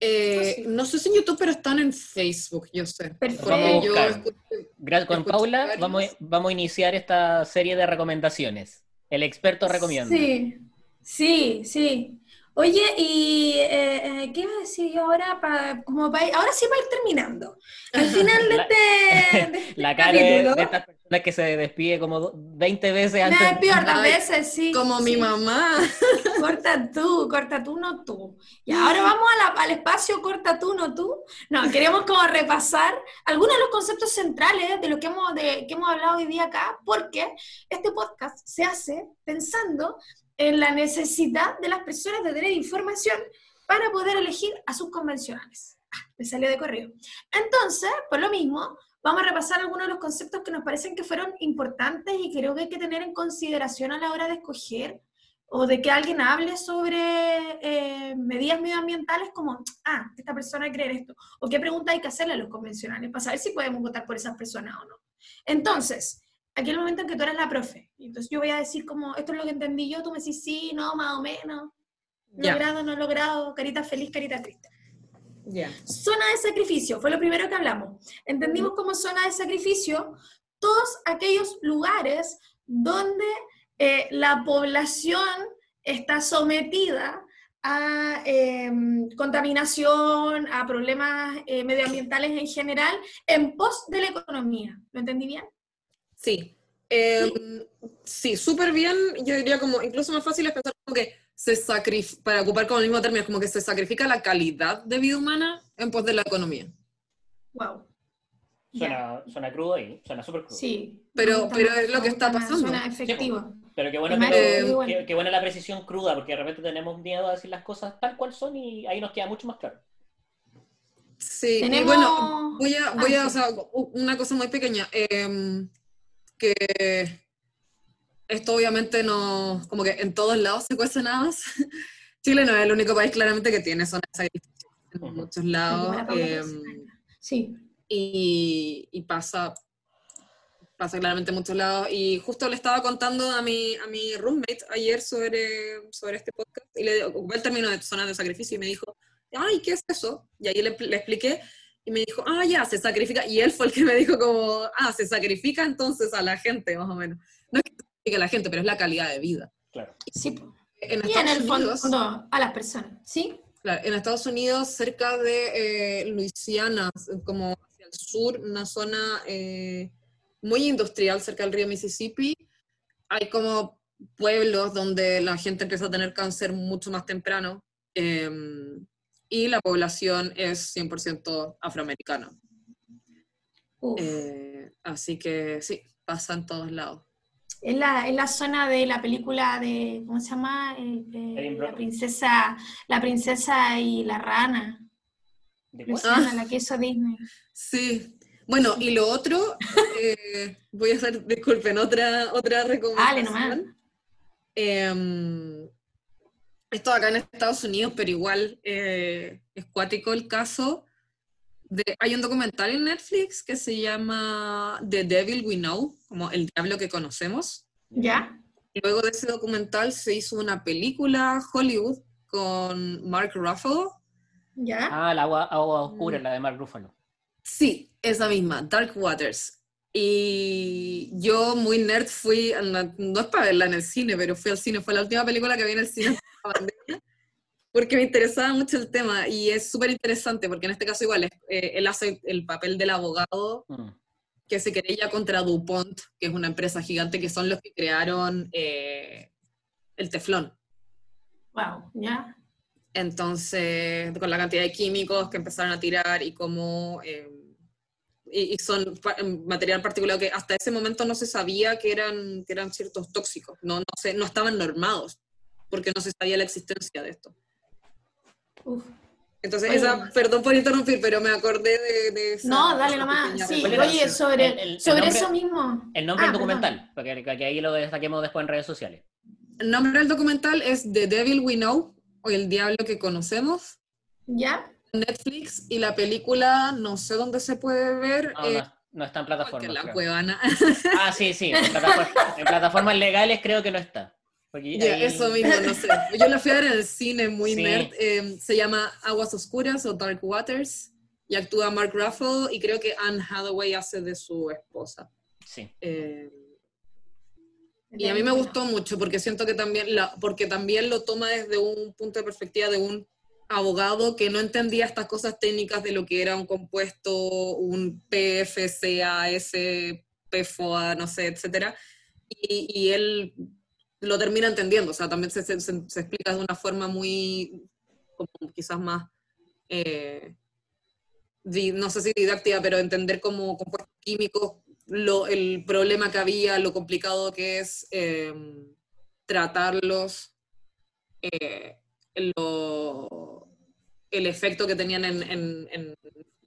Eh, Sí. no sé si en YouTube, pero están en Facebook, yo sé. Perfecto. Porque Vamos a yo buscar. escuché- Gra- con Paula varios. vamos, vamos a iniciar esta serie de recomendaciones. El experto recomienda. Sí, sí, sí. Oye, y eh, eh, ¿qué iba a decir yo ahora? Pa- como pa- ahora sí para ir terminando. Al final de La- este, de este La cara de, capítulo, de estas personas que se despide como do- 20 veces me antes. de- despido Ay, veces, sí. Como mi mamá. Corta tú, corta tú, no tú. Y ahora vamos a la- al espacio corta tú, no tú. No, queremos como repasar algunos de los conceptos centrales de lo que hemos, de, que hemos hablado hoy día acá, porque este podcast se hace pensando en la necesidad de las personas de tener información para poder elegir a sus convencionales. Ah, me salió de correo. Entonces, por lo mismo, vamos a repasar algunos de los conceptos que nos parecen que fueron importantes y creo que hay que tener en consideración a la hora de escoger o de que alguien hable sobre eh, medidas medioambientales como, ah, esta persona cree esto, o qué pregunta hay que hacerle a los convencionales para saber si podemos votar por esas personas o no. Entonces, aquí el momento en que tú eres la profe, entonces yo voy a decir como, esto es lo que entendí yo, tú me decís sí, no, más o menos, logrado, no logrado, carita feliz, carita triste. Zona de sacrificio, fue lo primero que hablamos. Entendimos como zona de sacrificio todos aquellos lugares donde eh, la población está sometida a eh, contaminación, a problemas eh, medioambientales en general, en pos de la economía. ¿Lo entendí bien? Sí. Eh, sí, súper bien. Yo diría como, incluso más fácil es pensar como que se sacrifica, para ocupar como el mismo término, como que se sacrifica la calidad de vida humana en pos de la economía. Wow. Suena, suena crudo ahí, suena súper crudo. Sí. Pero- pero es lo que está pasando. Suena efectivo. Pero qué bueno, que, efectivo, qué- bueno. qué buena la precisión cruda, porque de repente tenemos miedo a decir las cosas tal cual son y ahí nos queda mucho más claro. Sí, Tenemos- bueno, voy a, voy Ah, a, sí. o sea, una cosa muy pequeña, em, que esto obviamente no, como que en todos lados se cuecen habas. Chile no es el único país claramente que tiene zonas de sacrificio en Ujú. muchos lados. Rosa. Sí. y, y pasa, pasa claramente en muchos lados. Y justo le estaba contando a mi, a mi roommate ayer sobre, sobre este podcast y le ocupé el término de zonas de sacrificio y me dijo, ay, ¿qué es eso? Y ahí le, le expliqué y me dijo, ah, ya, se sacrifica. Y él fue el que me dijo como, ah, se sacrifica entonces a la gente, más o menos. No es que se sacrifique a la gente, pero es la calidad de vida. Claro. Sí. En Y en Estados el Unidos, fondo, a las personas. ¿Sí? Claro, en Estados Unidos, cerca de eh, Luisiana, como hacia el sur, una zona eh, muy industrial cerca del río Mississippi, hay como pueblos donde la gente empieza a tener cáncer mucho más temprano eh, y la población es 100% afroamericana. Eh, así que sí, pasa en todos lados. Es la, es la zona de la película de, ¿cómo se llama? Eh, eh, la princesa, la princesa y la rana. ¿De cuál? Luciana, la que hizo Disney. Sí. Bueno, y lo otro, eh, voy a hacer, disculpen, otra, otra Dale recomendación. nomás. Eh, esto acá en Estados Unidos, pero igual eh, es cuático el caso. De, hay un documental en Netflix que se llama The Devil We Know, como El Diablo que conocemos. ¿Ya? Luego de ese documental se hizo una película Hollywood con Mark Ruffalo. ¿Ya? Ah, la agua, agua Mm. oscura, la de Mark Ruffalo. Sí, esa misma, Dark Waters. Y yo muy nerd fui, no es para verla en el cine, pero fui al cine, fue la última película que vi en el cine antes de la pandemia, porque me interesaba mucho el tema y es súper interesante porque en este caso igual es, eh, él hace el papel del abogado Mm. que se querella contra DuPont, que es una empresa gigante que son los que crearon eh, el teflón. Wow, ¿ya? Entonces, con la cantidad de químicos que empezaron a tirar y cómo... eh, y, y son material particular que hasta ese momento no se sabía que eran, que eran ciertos tóxicos, no, no, se, no estaban normados, porque no se sabía la existencia de esto. Uf. Entonces, Oye, esa, bueno. perdón por interrumpir, pero me acordé de, de esa- No, dale nomás. Sí, ¿Cuál recomendación. oye, sobre, El- el- el sobre nombre- eso mismo. El nombre Ah, del documental, para que, que ahí lo destaquemos después en redes sociales. El nombre del documental es The Devil We Know, o El Diablo que conocemos. ¿Ya? Netflix y la película no sé dónde se puede ver. No, eh, no, no está en plataforma. la cuevana. Ah, sí, sí. En, plataforma- en plataformas legales creo que no está. Eso mismo, no sé. Yo la fui a ver en el cine, muy Sí. nerd. eh, se llama Aguas Oscuras o Dark Waters. Y actúa Mark Ruffalo y creo que Anne Hathaway hace de su esposa. Sí. Eh, y a mí me gustó mucho porque siento que también, la, porque también lo toma desde un punto de perspectiva de un abogado que no entendía estas cosas técnicas de lo que era un compuesto, un PFCAS, PFOA, no sé, etcétera. Y, él lo termina entendiendo, o sea, también se, explica de una forma muy, quizás más, eh, no sé si didáctica, pero entender como compuestos químicos lo, el problema que había, lo complicado que es eh, tratarlos, eh, lo- el efecto que tenían en, en, en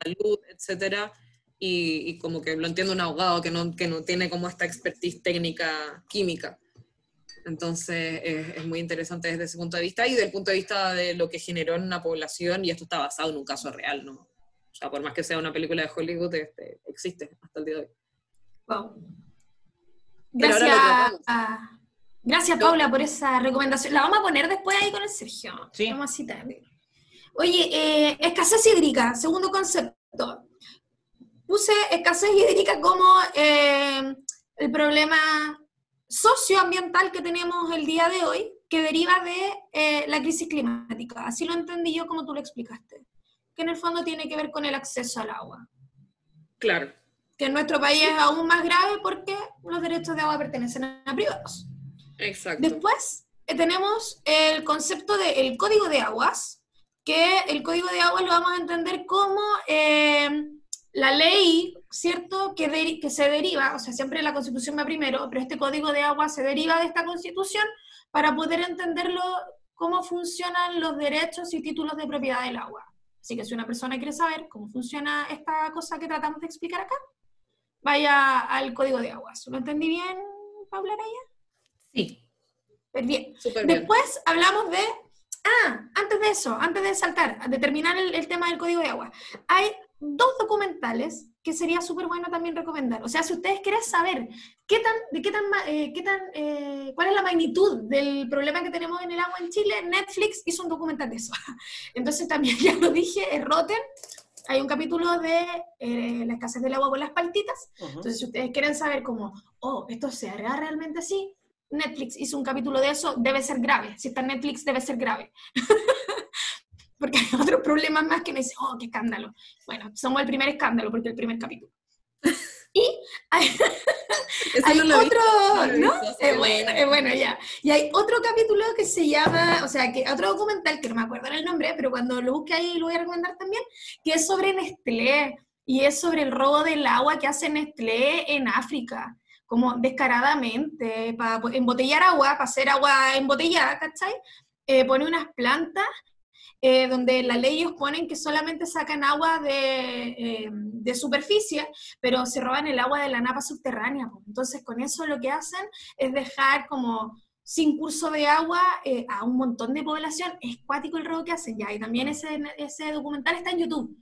salud, etcétera, y, y como que lo entiende un abogado que no, que no tiene como esta expertise técnica química. Entonces es, es muy interesante desde ese punto de vista y del punto de vista de lo que generó en una población, y esto está basado en un caso real, ¿no? O sea, por más que sea una película de Hollywood, este, existe hasta el día de hoy. Wow. Gracias, a- gracias Paula por esa recomendación. La vamos a poner después ahí con el Sergio. Sí. Vamos a citar. Oye, eh, escasez hídrica, segundo concepto. Puse escasez hídrica como eh, el problema socioambiental que tenemos el día de hoy, que deriva de eh, la crisis climática. Así lo entendí yo como tú lo explicaste. Que en el fondo tiene que ver con el acceso al agua Claro. que en nuestro país es aún más grave porque los derechos de agua pertenecen a privados. Exacto. Después eh, tenemos el concepto del código de aguas, que el código de aguas lo vamos a entender como eh, la ley, ¿cierto?, que se deriva, o sea, siempre la constitución va primero, pero este código de aguas se deriva de esta constitución para poder entenderlo cómo funcionan los derechos y títulos de propiedad del agua. Así que si una persona quiere saber cómo funciona esta cosa que tratamos de explicar acá, vaya al código de aguas. ¿Lo entendí bien, Paula Araya? Sí. Pues bien. Después hablamos de... Ah, antes de eso, antes de saltar, de terminar el, el tema del código de agua. Hay dos documentales que sería súper bueno también recomendar. O sea, si ustedes quieren saber qué tan, de qué tan, eh, qué tan, eh, cuál es la magnitud del problema que tenemos en el agua en Chile, Netflix hizo un documental de eso. Entonces también ya lo dije, es Rotten. Hay un capítulo de eh, la escasez del agua con las paltitas. Ujú. Entonces, si ustedes quieren saber cómo, oh, esto se hará realmente así, Netflix hizo un capítulo de eso, debe ser grave. Si está en Netflix, debe ser grave. porque hay otros problemas más que me dicen, oh, qué escándalo. Bueno, somos el primer escándalo porque el primer capítulo. Y hay, hay no he visto, otro, no ¿no? Es bueno, es bueno, ya. Y hay otro capítulo que se llama, o sea, que otro documental, que no me acuerdo el nombre, pero cuando lo busque ahí lo voy a recomendar también, que es sobre Nestlé, y es sobre el robo del agua que hace Nestlé en África, como descaradamente, para embotellar agua, para hacer agua embotellada, ¿cachai? Eh, pone unas plantas eh, donde la ley ponen que solamente sacan agua de, eh, de superficie, pero se roban el agua de la napa subterránea. po. Entonces, con eso lo que hacen es dejar como sin curso de agua eh, a un montón de población. Es cuático el robo que hacen ya. Y también ese, ese documental está en YouTube.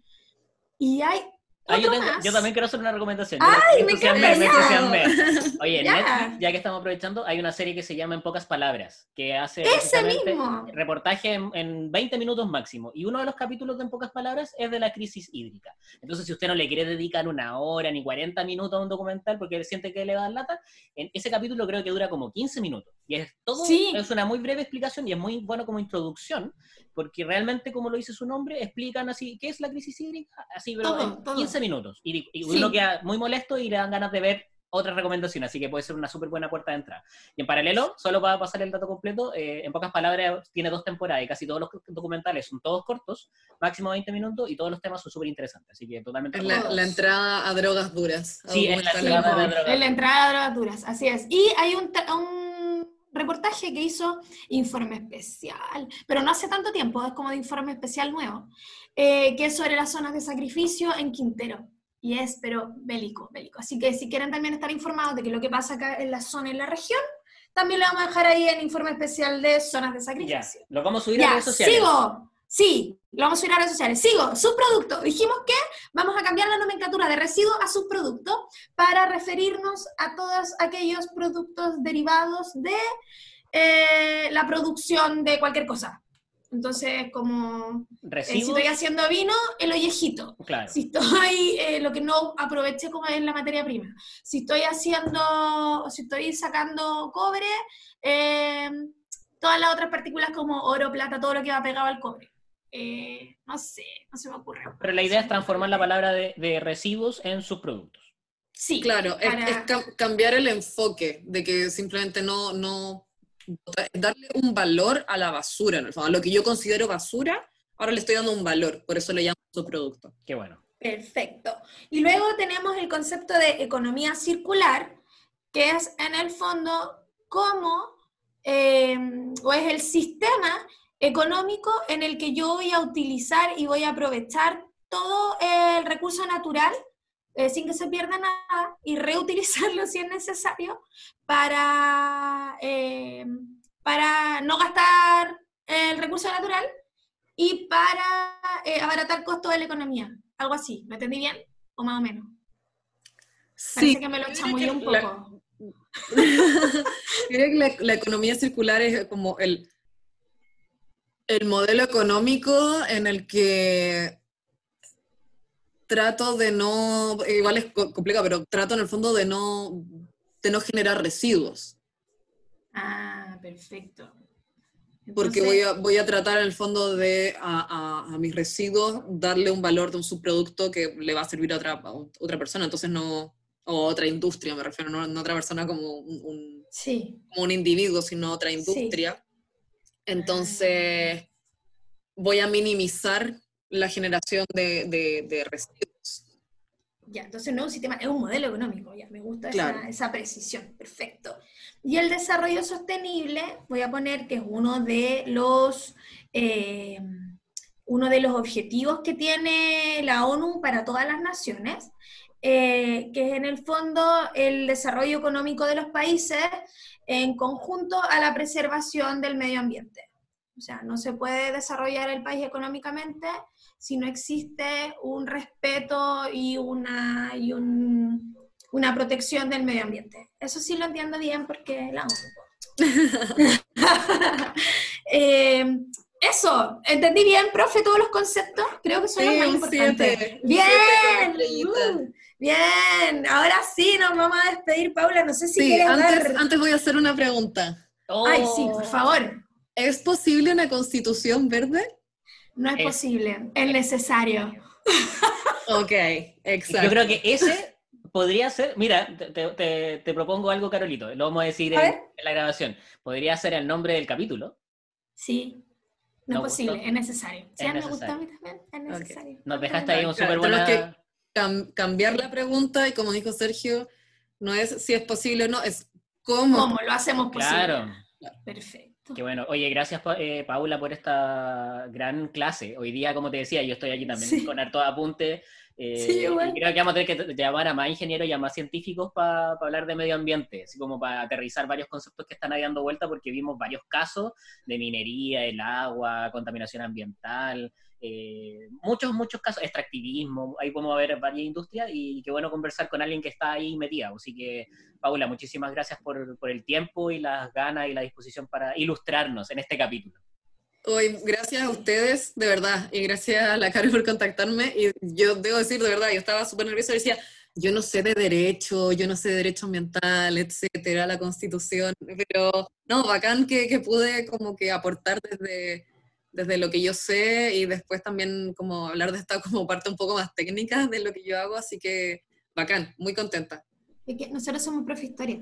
Y hay Ah, yo, tengo- yo también quiero hacer una recomendación. ¡Ay, Yo me entusiasmé, encanta me eso! entusiasmé. Oye, Ya. Netflix, ya que estamos aprovechando, hay una serie que se llama En pocas palabras, que hace ¡Ese mismo! reportaje en, en 20 minutos máximo. Y uno de los capítulos de En pocas palabras es de la crisis hídrica. Entonces, si usted no le quiere dedicar una hora ni 40 minutos a un documental porque siente que le va a dar lata, en ese capítulo creo que dura como 15 minutos. Y es todo, Sí. es una muy breve explicación y es muy bueno como introducción, porque realmente, como lo dice su nombre, explican así, ¿qué es la crisis hídrica? Así, pero Todo, en todo. 15 minutos. Y, y Sí. uno queda muy molesto y le dan ganas de ver otra recomendación, así que puede ser una súper buena puerta de entrada. Y en paralelo, solo para pasar el dato completo, eh, en pocas palabras, tiene dos temporadas y casi todos los documentales son todos cortos, máximo 20 minutos, y todos los temas son súper interesantes, así que totalmente... Es la, la entrada a drogas duras. a Sí, es la documentales entrada de drogas. La entrada de drogas duras, así es. Y hay un, un reportaje que hizo Informe Especial, pero no hace tanto tiempo, es como de Informe Especial nuevo, eh, que es sobre las zonas de sacrificio en Quintero. Y es, pero bélico, bélico. Así que si quieren también estar informados de que lo que pasa acá en la zona, en la región, también lo vamos a dejar ahí en Informe Especial de zonas de Ya, sacrificio. lo vamos a subir a Ya, redes sociales. sigo. Sí, lo vamos a subir a redes sociales. Sigo, subproducto. Dijimos que vamos a cambiar la nomenclatura de residuo a subproducto para referirnos a todos aquellos productos derivados de eh, la producción de cualquier cosa. Entonces, como eh, si estoy haciendo vino, el ollejito. Claro. Si estoy, eh, lo que no aproveché como es la materia prima. Si estoy haciendo, si estoy sacando cobre, eh, todas las otras partículas como oro, plata, todo lo que va pegado al cobre. No sé, no se me ocurre. Pero la idea es transformar la palabra de, residuos en subproductos. Sí. Claro, es, cambiar el enfoque de que simplemente no, no darle un valor a la basura, en el fondo. A lo que yo considero basura, ahora le estoy dando un valor, por eso le llamo su producto. Qué bueno. Perfecto. Y luego tenemos el concepto de economía circular, que es en el fondo cómo, eh, o es el sistema económico en el que yo voy a utilizar y voy a aprovechar todo el recurso natural eh, sin que se pierda nada y reutilizarlo si es necesario para, eh, para no gastar el recurso natural y para eh, abaratar costos de la economía. Algo así, ¿me entendí bien? ¿O más o menos? Sí. Parece que me lo chamullé un poco. Creo que la, economía circular es como el, el modelo económico en el que trato de no, igual es complicado, pero trato en el fondo de no, de no generar residuos. Ah, perfecto. Porque voy a, voy a tratar en el fondo de a, a, mis residuos darle un valor de un subproducto que le va a servir a otra, otra persona, entonces no, o otra industria, me refiero, no, no otra persona como un, sí. como un individuo, sino otra industria. Entonces, voy a minimizar la generación de, residuos. Ya, entonces no es un sistema, es un modelo económico, ya, me gusta esa, precisión, perfecto. Y el desarrollo sostenible, voy a poner que es uno de los, eh, uno de los objetivos que tiene la ONU para todas las naciones, eh, que es en el fondo el desarrollo económico de los países en conjunto a la preservación del medio ambiente. O sea, no se puede desarrollar el país económicamente si no existe un respeto y una, y una protección del medio ambiente. Eso sí lo entiendo bien porque la eh, eso, ¿entendí bien, profe, todos los conceptos? Creo que son los más importantes. bien, uh, bien, ahora sí nos vamos a despedir, Paula, no sé si sí, antes, antes voy a hacer una pregunta. Ay, sí, por favor. ¿Es posible una constitución verde? No es, posible, es necesario. ok, exacto. Yo creo que ese podría ser, mira, te, propongo algo, Carolito, lo vamos a decir en, la grabación. ¿Podría ser el nombre del capítulo? Sí, no, es posible, es necesario. Sí, me gusta a mí también, es necesario. Nos dejaste ahí un súper buena... cambiar la pregunta y como dijo Sergio, no es si es posible o no, es cómo. ¿Cómo lo hacemos posible? Claro. Perfecto. Qué bueno. Oye, gracias eh, Paula por esta gran clase. Hoy día, como te decía, yo estoy aquí también con harto apunte. Eh, sí, creo que vamos a tener que llamar a más ingenieros y a más científicos para hablar de medio ambiente, así como para aterrizar varios conceptos que están ahí dando vuelta, porque vimos varios casos de minería, el agua, contaminación ambiental, eh, muchos, muchos casos, extractivismo, ahí podemos ver varias industrias y qué bueno conversar con alguien que está ahí metida. Así que, Paula, muchísimas gracias por, por el tiempo y las ganas y la disposición para ilustrarnos en este capítulo. Hoy, gracias a ustedes, de verdad, y gracias a la Carol por contactarme. Y yo debo decir, de verdad, yo estaba súper nerviosa y decía, yo no sé de derecho, yo no sé de derecho ambiental, etcétera, la constitución, pero no, bacán que, que pude como que aportar desde, desde lo que yo sé y después también como hablar de esta como parte un poco más técnica de lo que yo hago, así que bacán, muy contenta. que nosotros somos profe historia.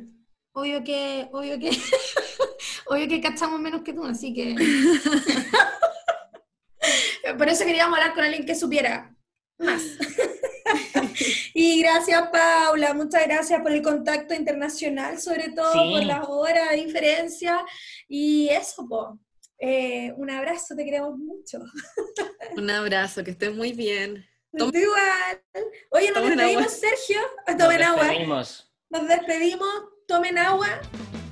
Obvio que, obvio que, obvio que cachamos menos que tú, así que... Por eso queríamos hablar con alguien que supiera más. y gracias, Paula, muchas gracias por el contacto internacional, sobre todo por las horas de diferencia. Y eso, pues eh, un abrazo, te queremos mucho. Un abrazo, que estés muy bien. igual. Oye, nos despedimos, Sergio. Tomen agua. Nos despedimos, tomen agua.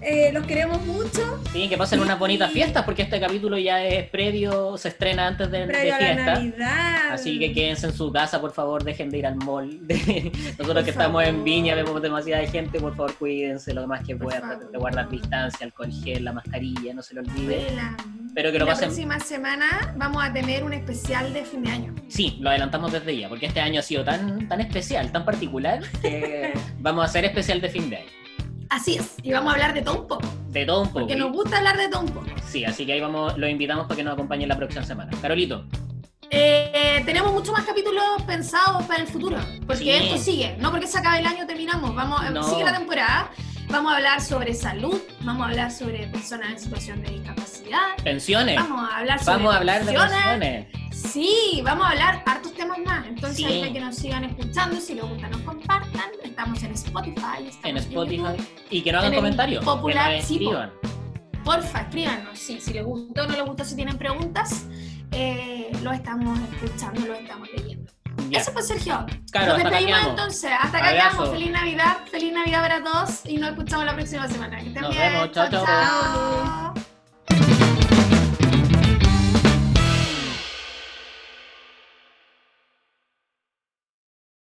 Eh, los queremos mucho. Sí, que pasen unas bonitas fiestas, porque este capítulo ya es previo, se estrena antes de, Previo de a la fiesta. Navidad. Así que quédense en su casa, por favor, dejen de ir al mall. Nosotros Por que estamos en. Viña, vemos demasiada gente, por favor, cuídense lo más que puedan, guardar distancia, alcohol gel, la mascarilla, no se lo olvide. Vuela. Espero que lo la pasen. próxima semana vamos a tener un especial de fin de año. Sí, lo adelantamos desde ya, porque este año ha sido tan, tan especial, tan particular, que vamos a hacer especial de fin de año. Así es, y vamos a hablar de todo un poco, De todo un poco. porque nos gusta hablar de todo un poco. Sí, así que ahí vamos, los invitamos para que nos acompañen la próxima semana. Carolito, Eh, tenemos muchos más capítulos pensados para el futuro, porque Sí. esto sigue, no porque se acabe el año terminamos, vamos, No. sigue la temporada, vamos a hablar sobre salud, vamos a hablar sobre personas en situación de discapacidad, pensiones. vamos a hablar sobre Vamos a hablar de pensiones. pensiones. Sí, vamos a hablar hartos temas más. Entonces, Sí. que nos sigan escuchando, si les gusta, nos compartan. Estamos en Spotify, estamos En Spotify. YouTube. Y que no hagan En comentarios. popular, que sí. Porfa, escríbanos. Sí, si les gustó o no les gustó, si tienen preguntas, eh, lo estamos escuchando, lo estamos leyendo. Ya. Eso pues, Sergio. Claro, nos despedimos entonces. Hasta acá quedamos. Feliz Navidad. Feliz Navidad para todos y nos escuchamos la próxima semana. Que estén Nos bien. vemos. Chao, chao. chao.